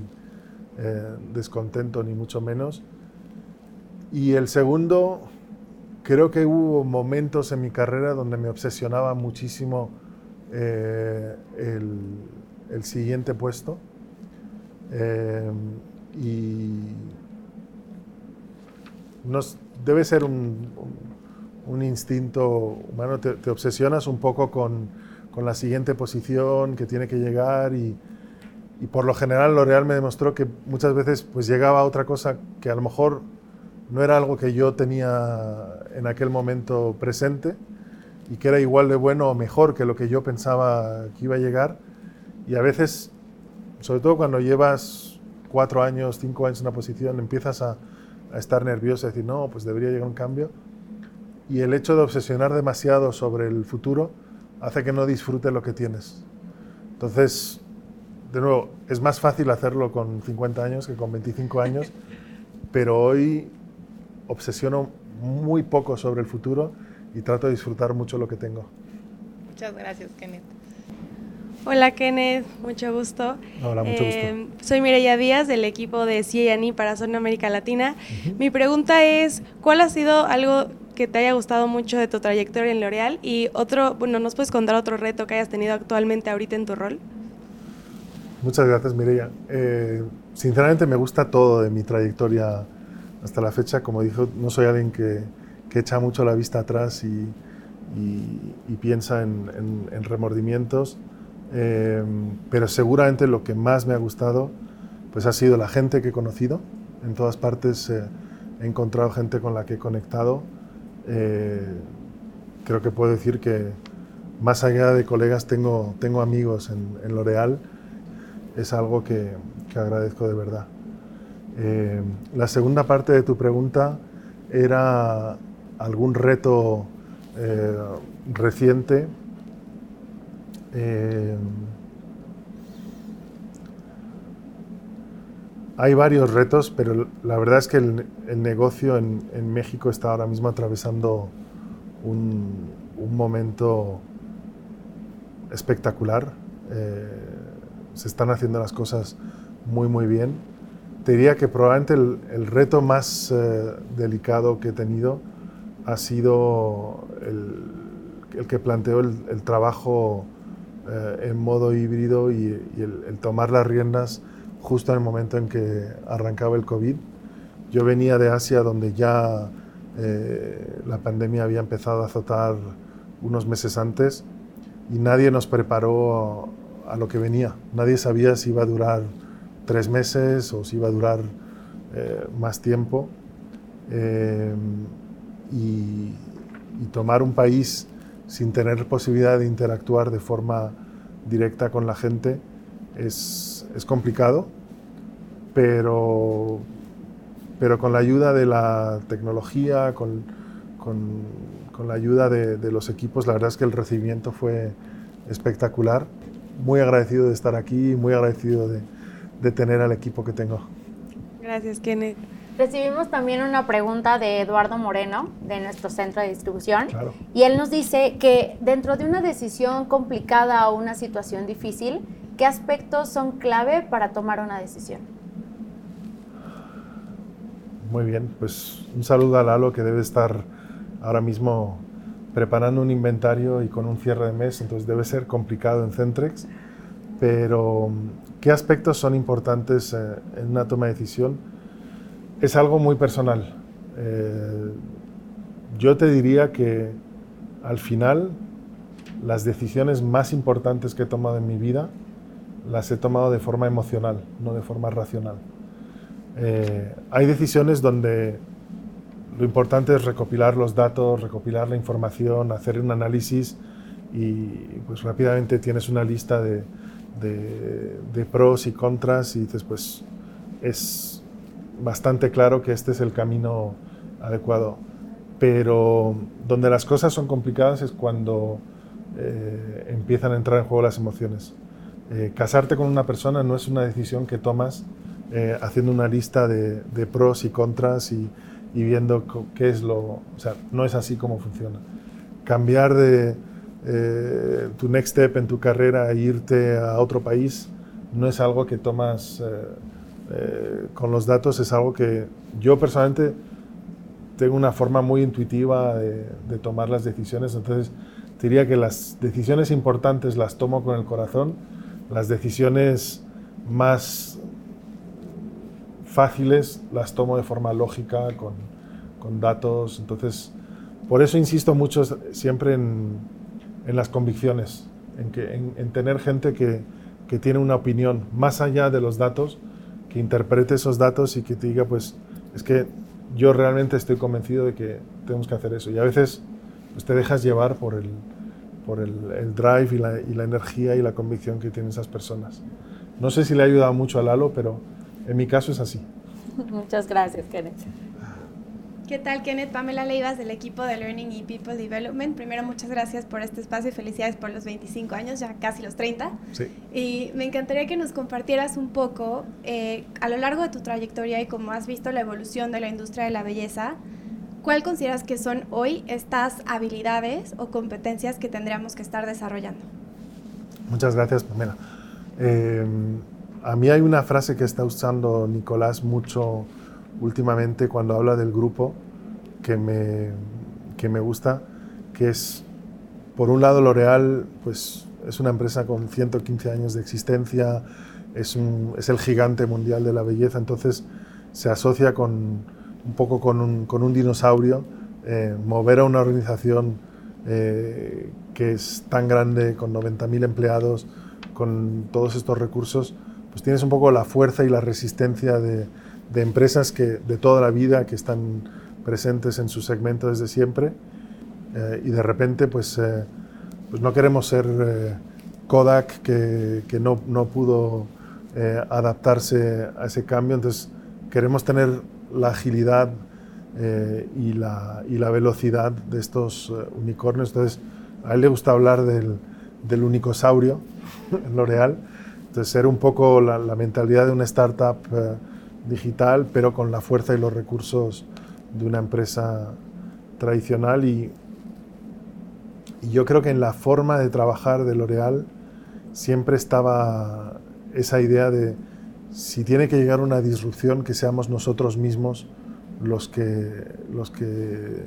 eh, descontento ni mucho menos. Y el segundo, creo que hubo momentos en mi carrera donde me obsesionaba muchísimo eh, el, el, siguiente puesto. Eh, y nos, debe ser un, un, instinto humano, te, te, obsesionas un poco con, con, la siguiente posición que tiene que llegar y, y por lo general L'Oreal me demostró que muchas veces pues llegaba a otra cosa que a lo mejor no era algo que yo tenía en aquel momento presente y que era igual de bueno o mejor que lo que yo pensaba que iba a llegar. Y a veces, sobre todo cuando llevas cuatro años, cinco años en una posición, empiezas a, a estar nervioso, a decir, no, pues debería llegar un cambio. Y el hecho de obsesionar demasiado sobre el futuro hace que no disfrutes lo que tienes. Entonces, de nuevo, es más fácil hacerlo con 50 años que con 25 años, pero hoy obsesiono muy poco sobre el futuro y trato de disfrutar mucho lo que tengo. Muchas gracias, Kenneth. Hola Kenneth, mucho gusto. Hola, mucho eh, gusto. Soy Mireya Díaz del equipo de CIANI para Zona América Latina. Uh -huh. Mi pregunta es, ¿cuál ha sido algo que te haya gustado mucho de tu trayectoria en L'Oreal? Y otro, bueno, ¿nos puedes contar otro reto que hayas tenido actualmente ahorita en tu rol? Muchas gracias, Mireya. Eh, sinceramente me gusta todo de mi trayectoria hasta la fecha. Como dijo, no soy alguien que que echa mucho la vista atrás y, piensa en, en, en remordimientos, eh, pero seguramente lo que más me ha gustado pues ha sido la gente que he conocido. En todas partes eh, he encontrado gente con la que he conectado. Eh, creo que puedo decir que más allá de colegas tengo, tengo amigos en, en L'Oreal. Es algo que, que, agradezco de verdad. Eh, la segunda parte de tu pregunta era algún reto eh, reciente. Eh, hay varios retos, pero la verdad es que el, negocio en, México está ahora mismo atravesando un, momento espectacular. Se están haciendo las cosas muy, muy bien te diría que probablemente el, reto más eh, delicado que he tenido ha sido el, que planteó el, trabajo eh, en modo híbrido y, el, tomar las riendas justo en el momento en que arrancaba el COVID. Yo venía de Asia donde ya eh, la pandemia había empezado a azotar unos meses antes y nadie nos preparó a lo que venía. Nadie sabía si iba a durar tres meses o si iba a durar eh, más tiempo. Eh, y, tomar un país sin tener posibilidad de interactuar de forma directa con la gente es, es complicado, pero, pero con la ayuda de la tecnología, con, con, la ayuda de, los equipos, la verdad es que el recibimiento fue espectacular. Muy agradecido de estar aquí, muy agradecido de, de tener al equipo que tengo. Gracias, Kenneth. Recibimos también una pregunta de Eduardo Moreno, de nuestro centro de distribución, y él nos dice que dentro de una decisión complicada o una situación difícil, ¿qué aspectos son clave para tomar una decisión? Muy bien, pues un saludo a Lalo que debe estar ahora mismo preparando un inventario y con un cierre de mes, entonces debe ser complicado en Centrex, pero ¿Qué aspectos son importantes eh, en una toma de decisión? Es algo muy personal. Eh, yo te diría que al final las decisiones más importantes que he tomado en mi vida las he tomado de forma emocional, no de forma racional. Eh, hay decisiones donde lo importante es recopilar los datos, recopilar la información, hacer un análisis y pues rápidamente tienes una lista de, de, pros y contras y dices, pues es bastante claro que este es el camino adecuado. Pero donde las cosas son complicadas es cuando eh, empiezan a entrar en juego las emociones. Eh, casarte con una persona no es una decisión que tomas eh, haciendo una lista de, pros y contras y, y, viendo qué es lo... O sea, no es así como funciona. Cambiar de, eh, tu next step en tu carrera, irte a otro país, no es algo que tomas eh, eh, con los datos, es algo que yo personalmente tengo una forma muy intuitiva de, tomar las decisiones, entonces diría que las decisiones importantes las tomo con el corazón, las decisiones más fáciles las tomo de forma lógica, con, con datos, entonces por eso insisto mucho siempre en en las convicciones, en, que, en, tener gente que, que, tiene una opinión más allá de los datos, que interprete esos datos y que te diga, pues es que yo realmente estoy convencido de que tenemos que hacer eso. Y a veces pues, te dejas llevar por el, por el, el drive y la, y la, energía y la convicción que tienen esas personas. No sé si le ha ayudado mucho a Lalo, pero en mi caso es así. Muchas gracias, Kenneth. ¿Qué tal, Kenneth? Pamela Leivas del equipo de Learning y People Development. Primero, muchas gracias por este espacio y felicidades por los 25 años, ya casi los 30. Sí. Y me encantaría que nos compartieras un poco, eh, a lo largo de tu trayectoria y como has visto la evolución de la industria de la belleza, ¿cuál consideras que son hoy estas habilidades o competencias que tendríamos que estar desarrollando? Muchas gracias, Pamela. Eh, a mí hay una frase que está usando Nicolás mucho últimamente cuando habla del grupo que me, que me gusta, que es, por un lado, L'Oreal, pues es una empresa con 115 años de existencia, es, un, es el gigante mundial de la belleza, entonces se asocia con, un poco con un, con un dinosaurio, eh, mover a una organización eh, que es tan grande, con 90.000 empleados, con todos estos recursos, pues tienes un poco la fuerza y la resistencia de, de empresas que, de toda la vida que están presentes en su segmento desde siempre eh, y de repente pues, eh, pues no queremos ser eh, Kodak que, que no, no, pudo adaptarse a ese cambio, entonces queremos tener la agilidad y, la, y, la, velocidad de estos unicornios, entonces a él le gusta hablar del, del unicosaurio, L'Oreal, entonces ser un poco la, la mentalidad de una startup digital, pero con la fuerza y los recursos de una empresa tradicional. Y, yo creo que en la forma de trabajar de L'Oreal siempre estaba esa idea de si tiene que llegar una disrupción, que seamos nosotros mismos los que, los que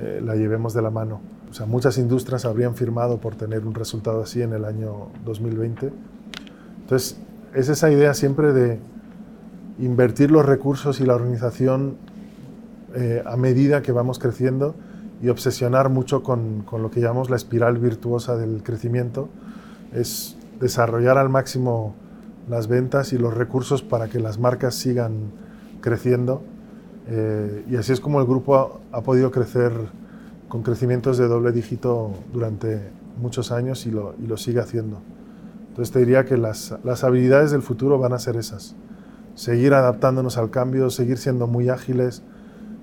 eh, la llevemos de la mano. O sea, muchas industrias habrían firmado por tener un resultado así en el año 2020. Entonces, es esa idea siempre de invertir los recursos y la organización eh, a medida que vamos creciendo y obsesionar mucho con, con, lo que llamamos la espiral virtuosa del crecimiento. Es desarrollar al máximo las ventas y los recursos para que las marcas sigan creciendo. Eh, y así es como el grupo ha, podido crecer con crecimientos de doble dígito durante muchos años y lo, y lo sigue haciendo. Entonces te diría que las, las, habilidades del futuro van a ser esas. Seguir adaptándonos al cambio, seguir siendo muy ágiles,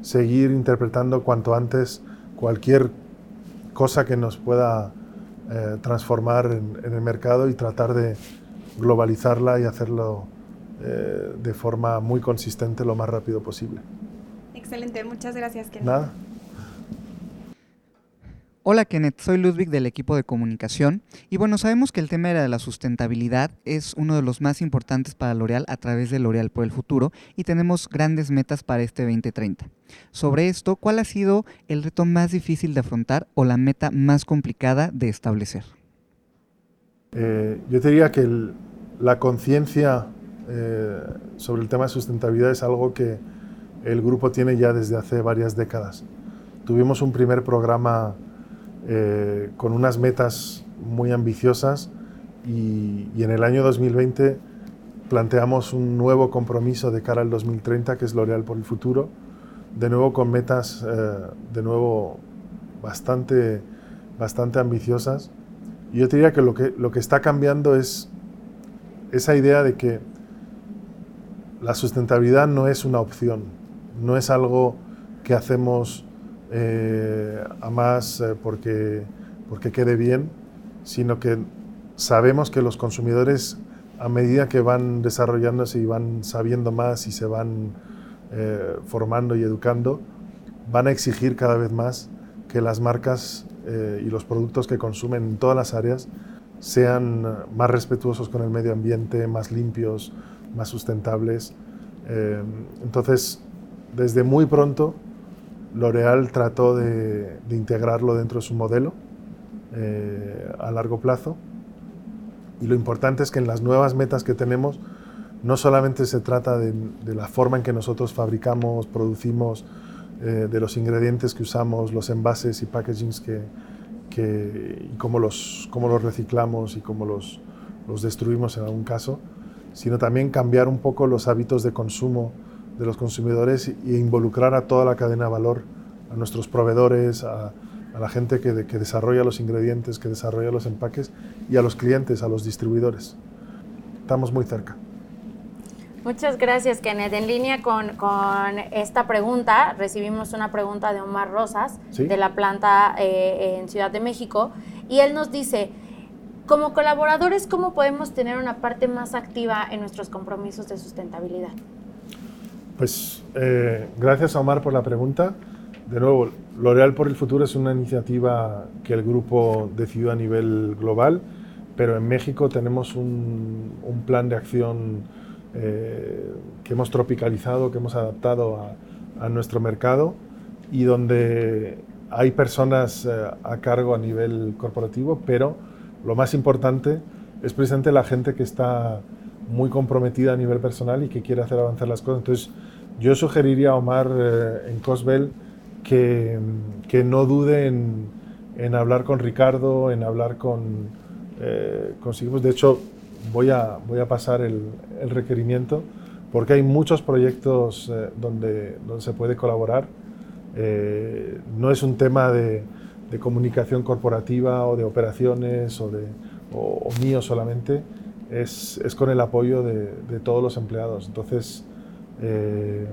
seguir interpretando cuanto antes cualquier cosa que nos pueda eh, transformar en, en, el mercado y tratar de globalizarla y hacerlo eh, de forma muy consistente lo más rápido posible. Excelente, muchas gracias, Kenneth. Nada. Hola Kenneth, soy Ludwig del equipo de comunicación y bueno, sabemos que el tema de la sustentabilidad es uno de los más importantes para L'Oreal a través de L'Oreal por el futuro y tenemos grandes metas para este 2030. Sobre esto, ¿cuál ha sido el reto más difícil de afrontar o la meta más complicada de establecer? Eh, yo diría que la conciencia eh, sobre el tema de sustentabilidad es algo que el grupo tiene ya desde hace varias décadas. Tuvimos un primer programa eh, con unas metas muy ambiciosas y, y, en el año 2020 planteamos un nuevo compromiso de cara al 2030 que es L'Oreal por el futuro, de nuevo con metas eh, de nuevo bastante, bastante ambiciosas. Y yo diría que lo, que lo que está cambiando es esa idea de que la sustentabilidad no es una opción, no es algo que hacemos eh, a más eh, porque, porque quede bien, sino que sabemos que los consumidores, a medida que van desarrollándose y van sabiendo más y se van eh, formando y educando, van a exigir cada vez más que las marcas y los productos que consumen en todas las áreas sean más respetuosos con el medio ambiente, más limpios, más sustentables. entonces, desde muy pronto, L'Oreal trató de, integrarlo dentro de su modelo eh, a largo plazo. Y lo importante es que en las nuevas metas que tenemos, no solamente se trata de, la forma en que nosotros fabricamos, producimos, eh, de los ingredientes que usamos, los envases y packagings que, y cómo los, cómo los reciclamos y cómo los, los destruimos en algún caso, sino también cambiar un poco los hábitos de consumo de los consumidores e involucrar a toda la cadena de valor, a nuestros proveedores, a, a la gente que, que, desarrolla los ingredientes, que desarrolla los empaques y a los clientes, a los distribuidores. Estamos muy cerca. Muchas gracias, Kenneth. En línea con, con, esta pregunta, recibimos una pregunta de Omar Rosas, ¿Sí? de la planta eh, en Ciudad de México, y él nos dice, como colaboradores, ¿cómo podemos tener una parte más activa en nuestros compromisos de sustentabilidad? Pues eh, gracias a Omar por la pregunta. De nuevo, L'Oreal por el Futuro es una iniciativa que el grupo decidió a nivel global, pero en México tenemos un, un plan de acción eh, que hemos tropicalizado, que hemos adaptado a, a, nuestro mercado y donde hay personas eh, a cargo a nivel corporativo, pero lo más importante es precisamente la gente que está muy comprometida a nivel personal y que quiere hacer avanzar las cosas. Entonces, yo sugeriría a Omar eh, en Cosbel que, que, no dude en, hablar con Ricardo, en hablar con, eh, De hecho, voy a, voy a pasar el, requerimiento porque hay muchos proyectos eh, donde, donde se puede colaborar. Eh, no es un tema de, de, comunicación corporativa o de operaciones o, de, o, o mío solamente es, es con el apoyo de, todos los empleados. Entonces, eh,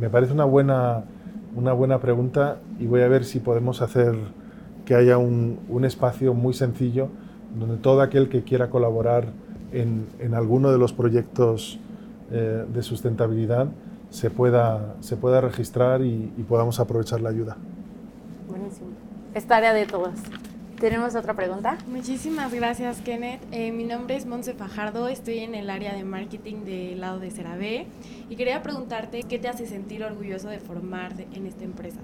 me parece una buena, una buena pregunta y voy a ver si podemos hacer que haya un, un espacio muy sencillo donde todo aquel que quiera colaborar en, en alguno de los proyectos eh, de sustentabilidad se pueda, se pueda registrar y, y podamos aprovechar la ayuda. Buenísimo. Es tarea de todas. ¿Tenemos otra pregunta? Muchísimas gracias, Kenneth. Eh, mi nombre es Monse Fajardo, estoy en el área de marketing del lado de CeraVe y quería preguntarte qué te hace sentir orgulloso de formar en esta empresa.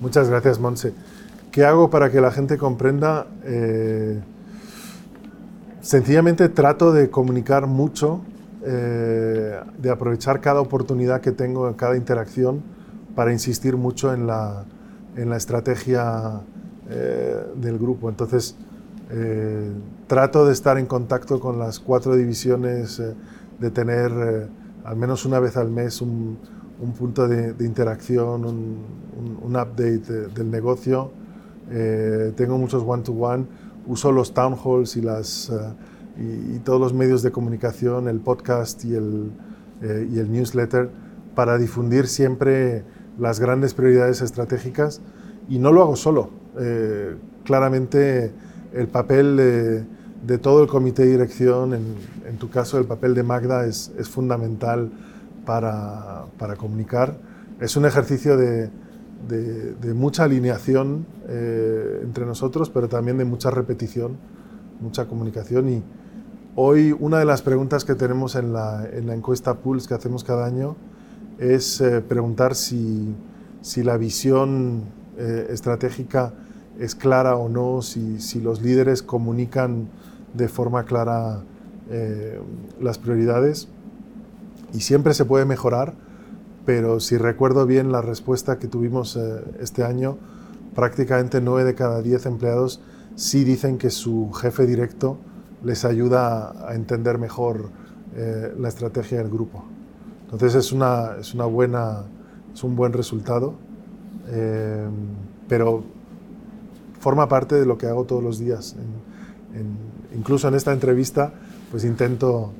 Muchas gracias, Monse. ¿Qué hago para que la gente comprenda? Eh, sencillamente trato de comunicar mucho, eh, de aprovechar cada oportunidad que tengo en cada interacción para insistir mucho en la, en la estrategia eh, del grupo. Entonces, trato de estar en contacto con las cuatro divisiones, de tener al menos una vez al mes un, un punto de, interacción, un, un, update del negocio. Eh, tengo muchos one-to-one, uso los town halls y, las, eh, y, todos los medios de comunicación, el podcast y el, eh, y el newsletter para difundir siempre las grandes prioridades estratégicas y no lo hago solo. Claramente el papel de, de, todo el comité de dirección, en, en, tu caso el papel de Magda es, es fundamental para, para comunicar. Es un ejercicio de, de, mucha alineación eh, entre nosotros, pero también de mucha repetición, mucha comunicación. Y hoy una de las preguntas que tenemos en la, en la encuesta Pulse que hacemos cada año es eh, preguntar si, si, la visión eh, estratégica es clara o no, si, si, los líderes comunican de forma clara las prioridades y siempre se puede mejorar, pero si recuerdo bien la respuesta que tuvimos eh, este año, prácticamente 9 de cada 10 empleados sí dicen que su jefe directo les ayuda a entender mejor eh, la estrategia del grupo. Entonces es, una, es, una buena, es un buen resultado, eh, pero forma parte de lo que hago todos los días. incluso en esta entrevista, pues intento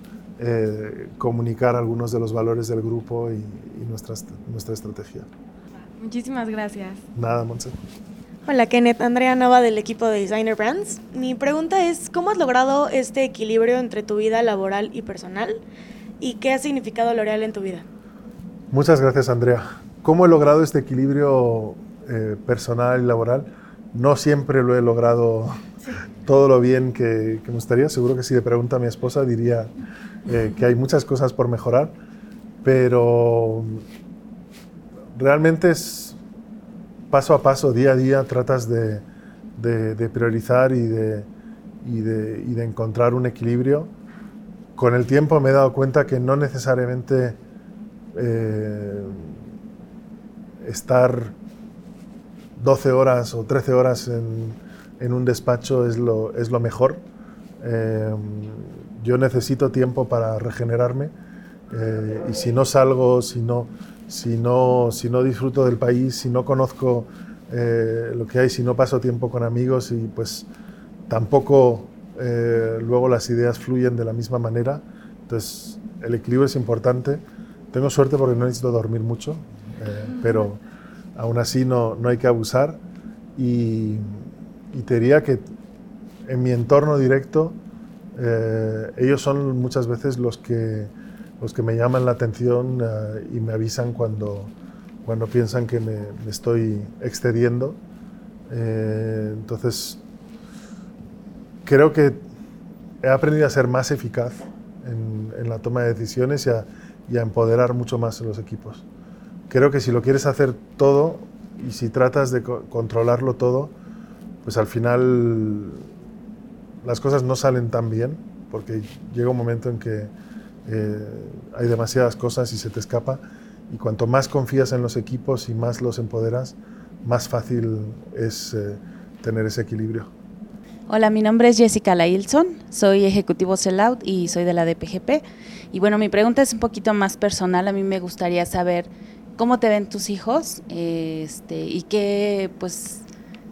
eh, comunicar algunos de los valores del grupo y, nuestra, nuestra estrategia. Muchísimas gracias. Nada, Montse. Hola Kenneth, Andrea Nova del equipo de Designer Brands. Mi pregunta es, ¿cómo has logrado este equilibrio entre tu vida laboral y personal? ¿Y qué ha significado L'Oreal en tu vida? Muchas gracias Andrea. ¿Cómo he logrado este equilibrio eh, personal y laboral? No siempre lo he logrado todo lo bien que, que, me gustaría. Seguro que si le pregunta a mi esposa diría eh, que hay muchas cosas por mejorar, pero realmente es paso a paso, día a día, tratas de, de, priorizar y de, y, y de, encontrar un equilibrio. Con el tiempo me he dado cuenta que no necesariamente eh, estar 12 horas o 13 horas en, en un despacho es lo, es lo mejor. Eh, yo necesito tiempo para regenerarme eh, y si no salgo, si no, si, no, si no disfruto del país, si no conozco eh, lo que hay, si no paso tiempo con amigos y pues tampoco luego las ideas fluyen de la misma manera. Entonces el equilibrio es importante. Tengo suerte porque no necesito dormir mucho, pero aún así no, no hay que abusar y y te diría que en mi entorno directo, eh, ellos son muchas veces los que, los que me llaman la atención eh, y me avisan cuando, cuando piensan que me, estoy excediendo. Eh, entonces, creo que he aprendido a ser más eficaz en, en la toma de decisiones y a, y a, empoderar mucho más a los equipos. Creo que si lo quieres hacer todo y si tratas de controlarlo todo, pues al final las cosas no salen tan bien, porque llega un momento en que eh, hay demasiadas cosas y se te escapa, y cuanto más confías en los equipos y más los empoderas, más fácil es eh, tener ese equilibrio. Hola, mi nombre es Jessica Lailson, soy ejecutivo Sellout y soy de la DPGP. Y bueno, mi pregunta es un poquito más personal, a mí me gustaría saber cómo te ven tus hijos este, y qué, pues,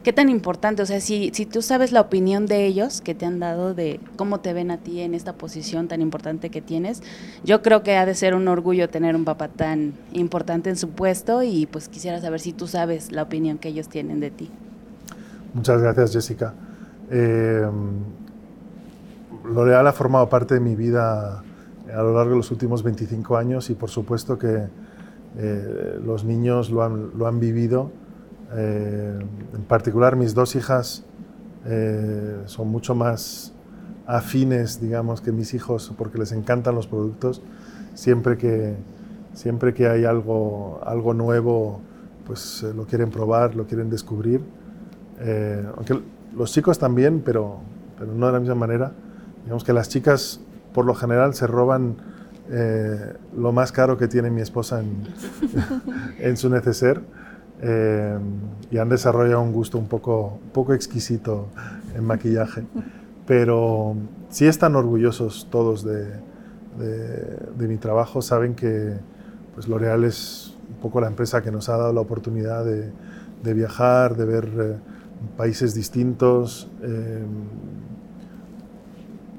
¿Qué tan importante? O sea, si, si tú sabes la opinión de ellos que te han dado de cómo te ven a ti en esta posición tan importante que tienes, yo creo que ha de ser un orgullo tener un papá tan importante en su puesto y pues quisiera saber si tú sabes la opinión que ellos tienen de ti. Muchas gracias, Jessica. Eh, L'Oreal ha formado parte de mi vida a lo largo de los últimos 25 años y por supuesto que eh, los niños lo han, lo han vivido eh, en particular mis dos hijas eh, son mucho más afines, digamos, que mis hijos, porque les encantan los productos. Siempre que, siempre que hay algo, algo nuevo, pues lo quieren probar, lo quieren descubrir. aunque los chicos también, pero, pero no de la misma manera. Digamos que las chicas por lo general se roban eh, lo más caro que tiene mi esposa en, en su neceser eh, y han desarrollado un gusto un poco, poco exquisito en maquillaje. Pero sí están orgullosos todos de, de, mi trabajo, saben que pues, L'Oreal es un poco la empresa que nos ha dado la oportunidad de, de viajar, de ver eh, países distintos.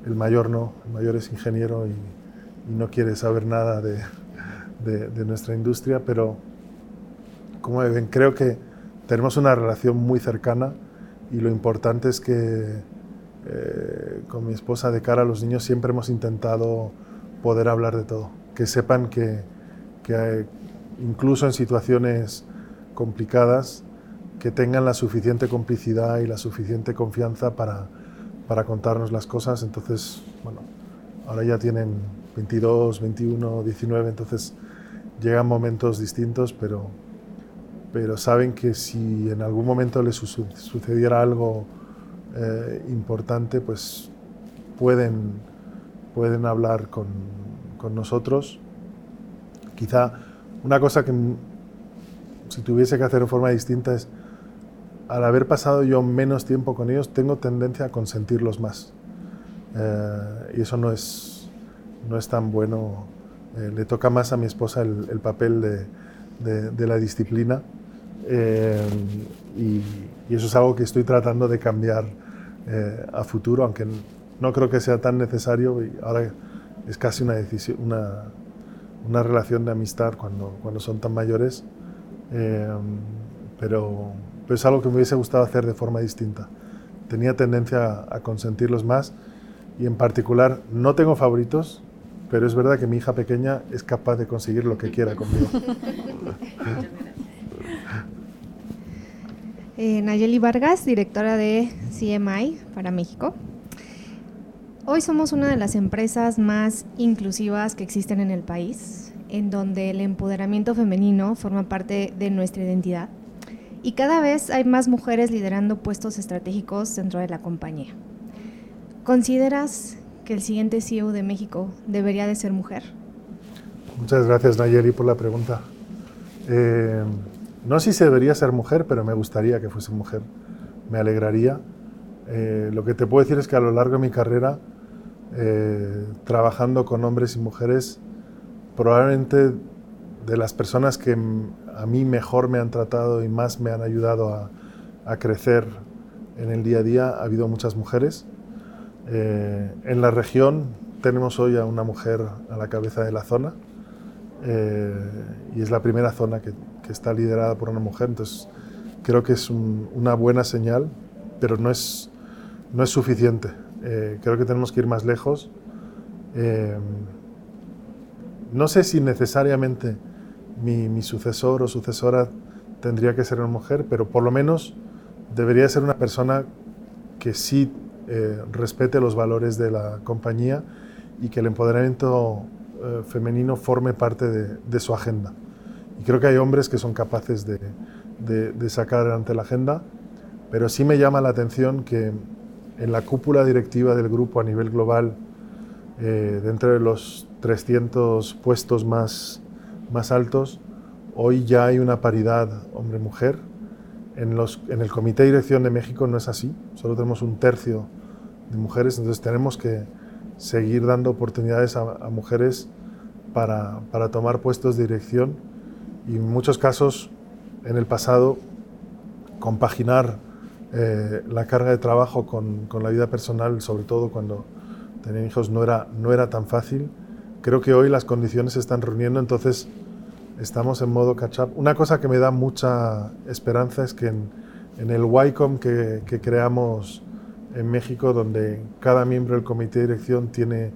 el mayor no, el mayor es ingeniero y, y no quiere saber nada de, de, nuestra industria, pero como ven, creo que tenemos una relación muy cercana y lo importante es que eh, con mi esposa de cara a los niños siempre hemos intentado poder hablar de todo, que sepan que, que incluso en situaciones complicadas, que tengan la suficiente complicidad y la suficiente confianza para, para contarnos las cosas. Entonces, bueno, ahora ya tienen 22, 21, 19, entonces llegan momentos distintos, pero, pero saben que si en algún momento les sucediera algo eh, importante, pues pueden, pueden hablar con, con, nosotros. Quizá una cosa que si tuviese que hacer de forma distinta es, al haber pasado yo menos tiempo con ellos, tengo tendencia a consentirlos más. Eh, y eso no es no es tan bueno, eh, le toca más a mi esposa el, papel de, la disciplina eh, y, eso es algo que estoy tratando de cambiar eh, a futuro, aunque no creo que sea tan necesario y ahora es casi una, decisión, una, relación de amistad cuando, cuando son tan mayores, pero, es algo que me hubiese gustado hacer de forma distinta. Tenía tendencia a consentirlos más y en particular no tengo favoritos, pero es verdad que mi hija pequeña es capaz de conseguir lo que quiera conmigo. eh, Nayeli Vargas, directora de CMI para México. Hoy somos una de las empresas más inclusivas que existen en el país, en donde el empoderamiento femenino forma parte de nuestra identidad y cada vez hay más mujeres liderando puestos estratégicos dentro de la compañía. ¿Consideras el siguiente CEO de México debería de ser mujer? Muchas gracias Nayeli por la pregunta. Eh, no sé si debería ser mujer, pero me gustaría que fuese mujer. Me alegraría. Eh, lo que te puedo decir es que a lo largo de mi carrera, eh, trabajando con hombres y mujeres, probablemente de las personas que a mí mejor me han tratado y más me han ayudado a crecer en el día a día, ha habido muchas mujeres. Eh, en la región tenemos hoy a una mujer a la cabeza de la zona eh, y es la primera zona que, está liderada por una mujer, entonces creo que es una buena señal, pero no es, no es suficiente. Eh, creo que tenemos que ir más lejos. no sé si necesariamente mi, mi, sucesor o sucesora tendría que ser una mujer, pero por lo menos debería ser una persona que sí eh, respete los valores de la compañía y que el empoderamiento eh, femenino forme parte de, su agenda. Y creo que hay hombres que son capaces de, sacar adelante la agenda, pero sí me llama la atención que en la cúpula directiva del grupo a nivel global, eh, dentro de los 300 puestos más altos, hoy ya hay una paridad hombre-mujer en, el Comité de Dirección de México no es así, solo tenemos un tercio de mujeres, entonces tenemos que seguir dando oportunidades a, mujeres para, para, tomar puestos de dirección y en muchos casos en el pasado compaginar eh, la carga de trabajo con, con, la vida personal, sobre todo cuando tenían hijos, no era, no era tan fácil. Creo que hoy las condiciones se están reuniendo, entonces estamos en modo catch-up. Una cosa que me da mucha esperanza es que en, el YCOM que, que, creamos en México, donde cada miembro del comité de dirección tiene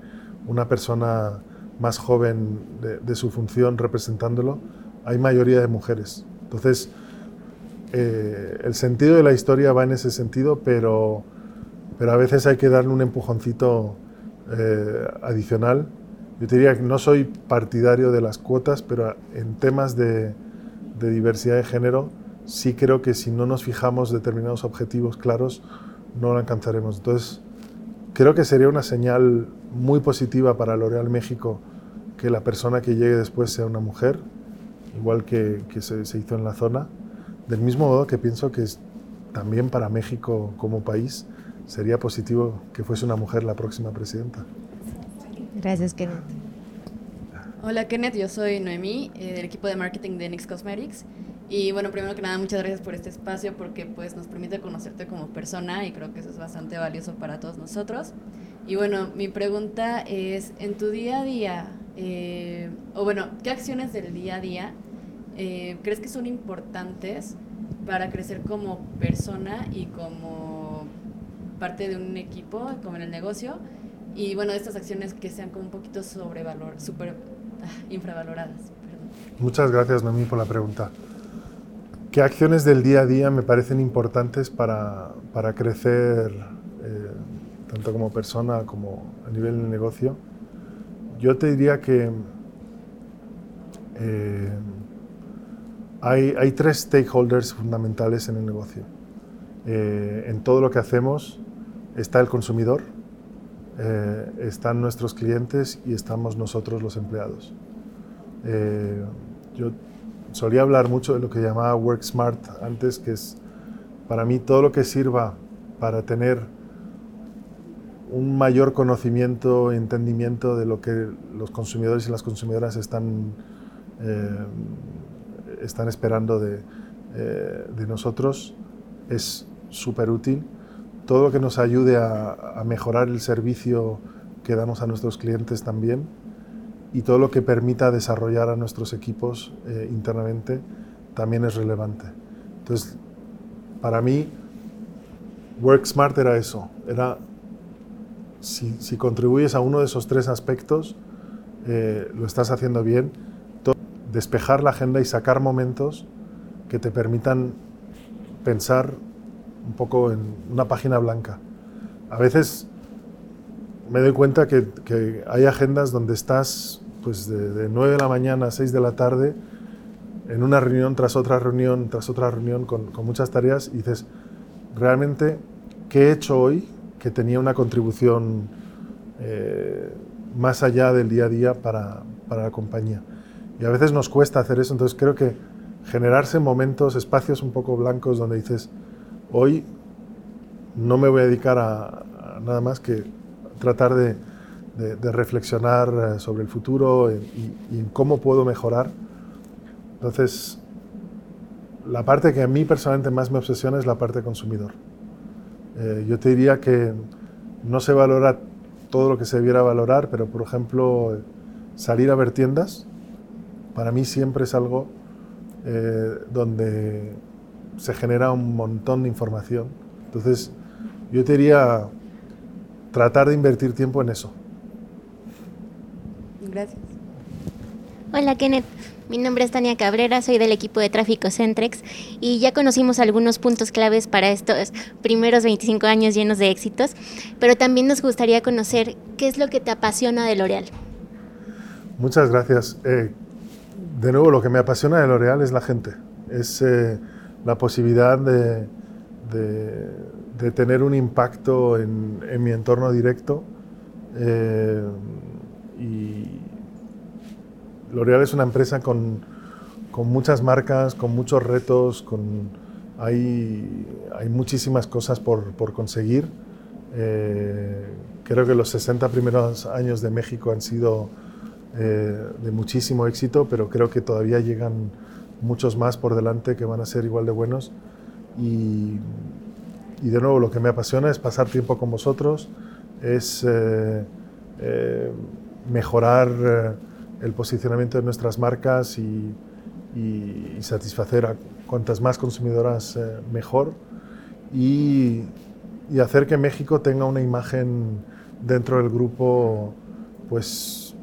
una persona más joven de, su función representándolo, hay mayoría de mujeres. Entonces, eh, el sentido de la historia va en ese sentido, pero pero a veces hay que darle un empujoncito eh, adicional. Yo te diría que no soy partidario de las cuotas, pero en temas de, de diversidad de género sí creo que si no nos fijamos determinados objetivos claros, no lo alcanzaremos. Entonces, creo que sería una señal muy positiva para L'Oréal México que la persona que llegue después sea una mujer, igual que, que se, se, hizo en la zona. Del mismo modo que pienso que es, también para México como país sería positivo que fuese una mujer la próxima presidenta. Gracias, Kenneth. Hola, Kenneth. Yo soy Noemí, eh, del equipo de marketing de NYX Cosmetics. Y bueno, primero que nada, muchas gracias por este espacio porque pues nos permite conocerte como persona y creo que eso es bastante valioso para todos nosotros. Y bueno, mi pregunta es, en tu día a día, eh, o bueno, ¿qué acciones del día a día eh, crees que son importantes para crecer como persona y como parte de un equipo, como en el negocio? Y bueno, estas acciones que sean como un poquito sobrevalor, super ah, infravaloradas. Perdón. Muchas gracias, Noemí, por la pregunta. ¿Qué acciones del día a día me parecen importantes para, para crecer eh, tanto como persona como a nivel de negocio? Yo te diría que eh, hay, hay, tres stakeholders fundamentales en el negocio. Eh, en todo lo que hacemos está el consumidor, eh, están nuestros clientes y estamos nosotros los empleados. yo solía hablar mucho de lo que llamaba Work Smart antes, que es para mí todo lo que sirva para tener un mayor conocimiento e entendimiento de lo que los consumidores y las consumidoras están, eh, están esperando de, eh, de, nosotros es súper útil. Todo lo que nos ayude a, mejorar el servicio que damos a nuestros clientes también y todo lo que permita desarrollar a nuestros equipos eh, internamente también es relevante. Entonces, para mí, Work Smart era eso, era si, si contribuyes a uno de esos tres aspectos, eh, lo estás haciendo bien, despejar la agenda y sacar momentos que te permitan pensar un poco en una página blanca. A veces me doy cuenta que, hay agendas donde estás pues de, de 9 de la mañana a 6 de la tarde en una reunión tras otra reunión, tras otra reunión con, con, muchas tareas y dices, realmente, ¿qué he hecho hoy que tenía una contribución eh, más allá del día a día para, para, la compañía? Y a veces nos cuesta hacer eso, entonces creo que generarse momentos, espacios un poco blancos donde dices, hoy no me voy a dedicar a, a nada más que tratar de de, de reflexionar eh, sobre el futuro y, y, en cómo puedo mejorar. Entonces, la parte que a mí personalmente más me obsesiona es la parte consumidor. Eh, yo te diría que no se valora todo lo que se debiera valorar, pero por ejemplo, salir a ver tiendas, para mí siempre es algo eh, donde se genera un montón de información. Entonces, yo te diría tratar de invertir tiempo en eso. Gracias. Hola Kenneth, mi nombre es Tania Cabrera, soy del equipo de tráfico Centrex y ya conocimos algunos puntos claves para estos primeros 25 años llenos de éxitos, pero también nos gustaría conocer qué es lo que te apasiona de L'Oreal. Muchas gracias. Eh, de nuevo, lo que me apasiona de L'Oreal es la gente, es eh, la posibilidad de, de, tener un impacto en, en mi entorno directo. Eh, y L'Oreal es una empresa con, con, muchas marcas, con muchos retos, con, hay, hay muchísimas cosas por, por conseguir. Eh, creo que los 60 primeros años de México han sido eh, de muchísimo éxito, pero creo que todavía llegan muchos más por delante que van a ser igual de buenos. Y, y de nuevo, lo que me apasiona es pasar tiempo con vosotros, es eh, eh mejorar eh, el posicionamiento de nuestras marcas y, y, satisfacer a cuantas más consumidoras mejor y, y, hacer que México tenga una imagen dentro del grupo pues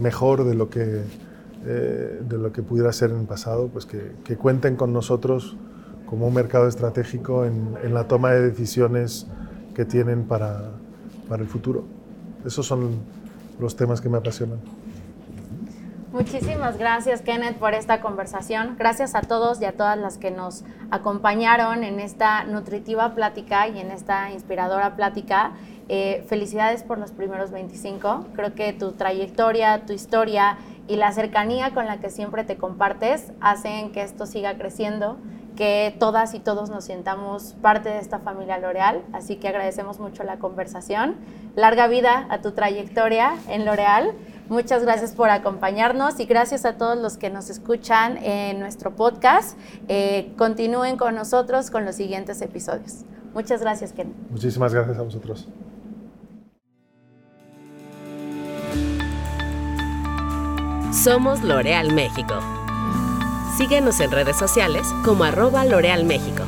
mejor de lo que eh, de lo que pudiera ser en el pasado pues que, que, cuenten con nosotros como un mercado estratégico en, en la toma de decisiones que tienen para, para el futuro. Esos son los temas que me apasionan. Muchísimas gracias, Kenneth, por esta conversación. Gracias a todos y a todas las que nos acompañaron en esta nutritiva plática y en esta inspiradora plática. Eh, felicidades por los primeros 25. Creo que tu trayectoria, tu historia y la cercanía con la que siempre te compartes hacen que esto siga creciendo, que todas y todos nos sientamos parte de esta familia L'Oreal. Así que agradecemos mucho la conversación. Larga vida a tu trayectoria en L'Oreal. Muchas gracias por acompañarnos y gracias a todos los que nos escuchan en nuestro podcast. Eh, continúen con nosotros con los siguientes episodios. Muchas gracias, Ken. Muchísimas gracias a vosotros. Somos L'Oreal México. Síguenos en redes sociales como arroba L'Oreal México.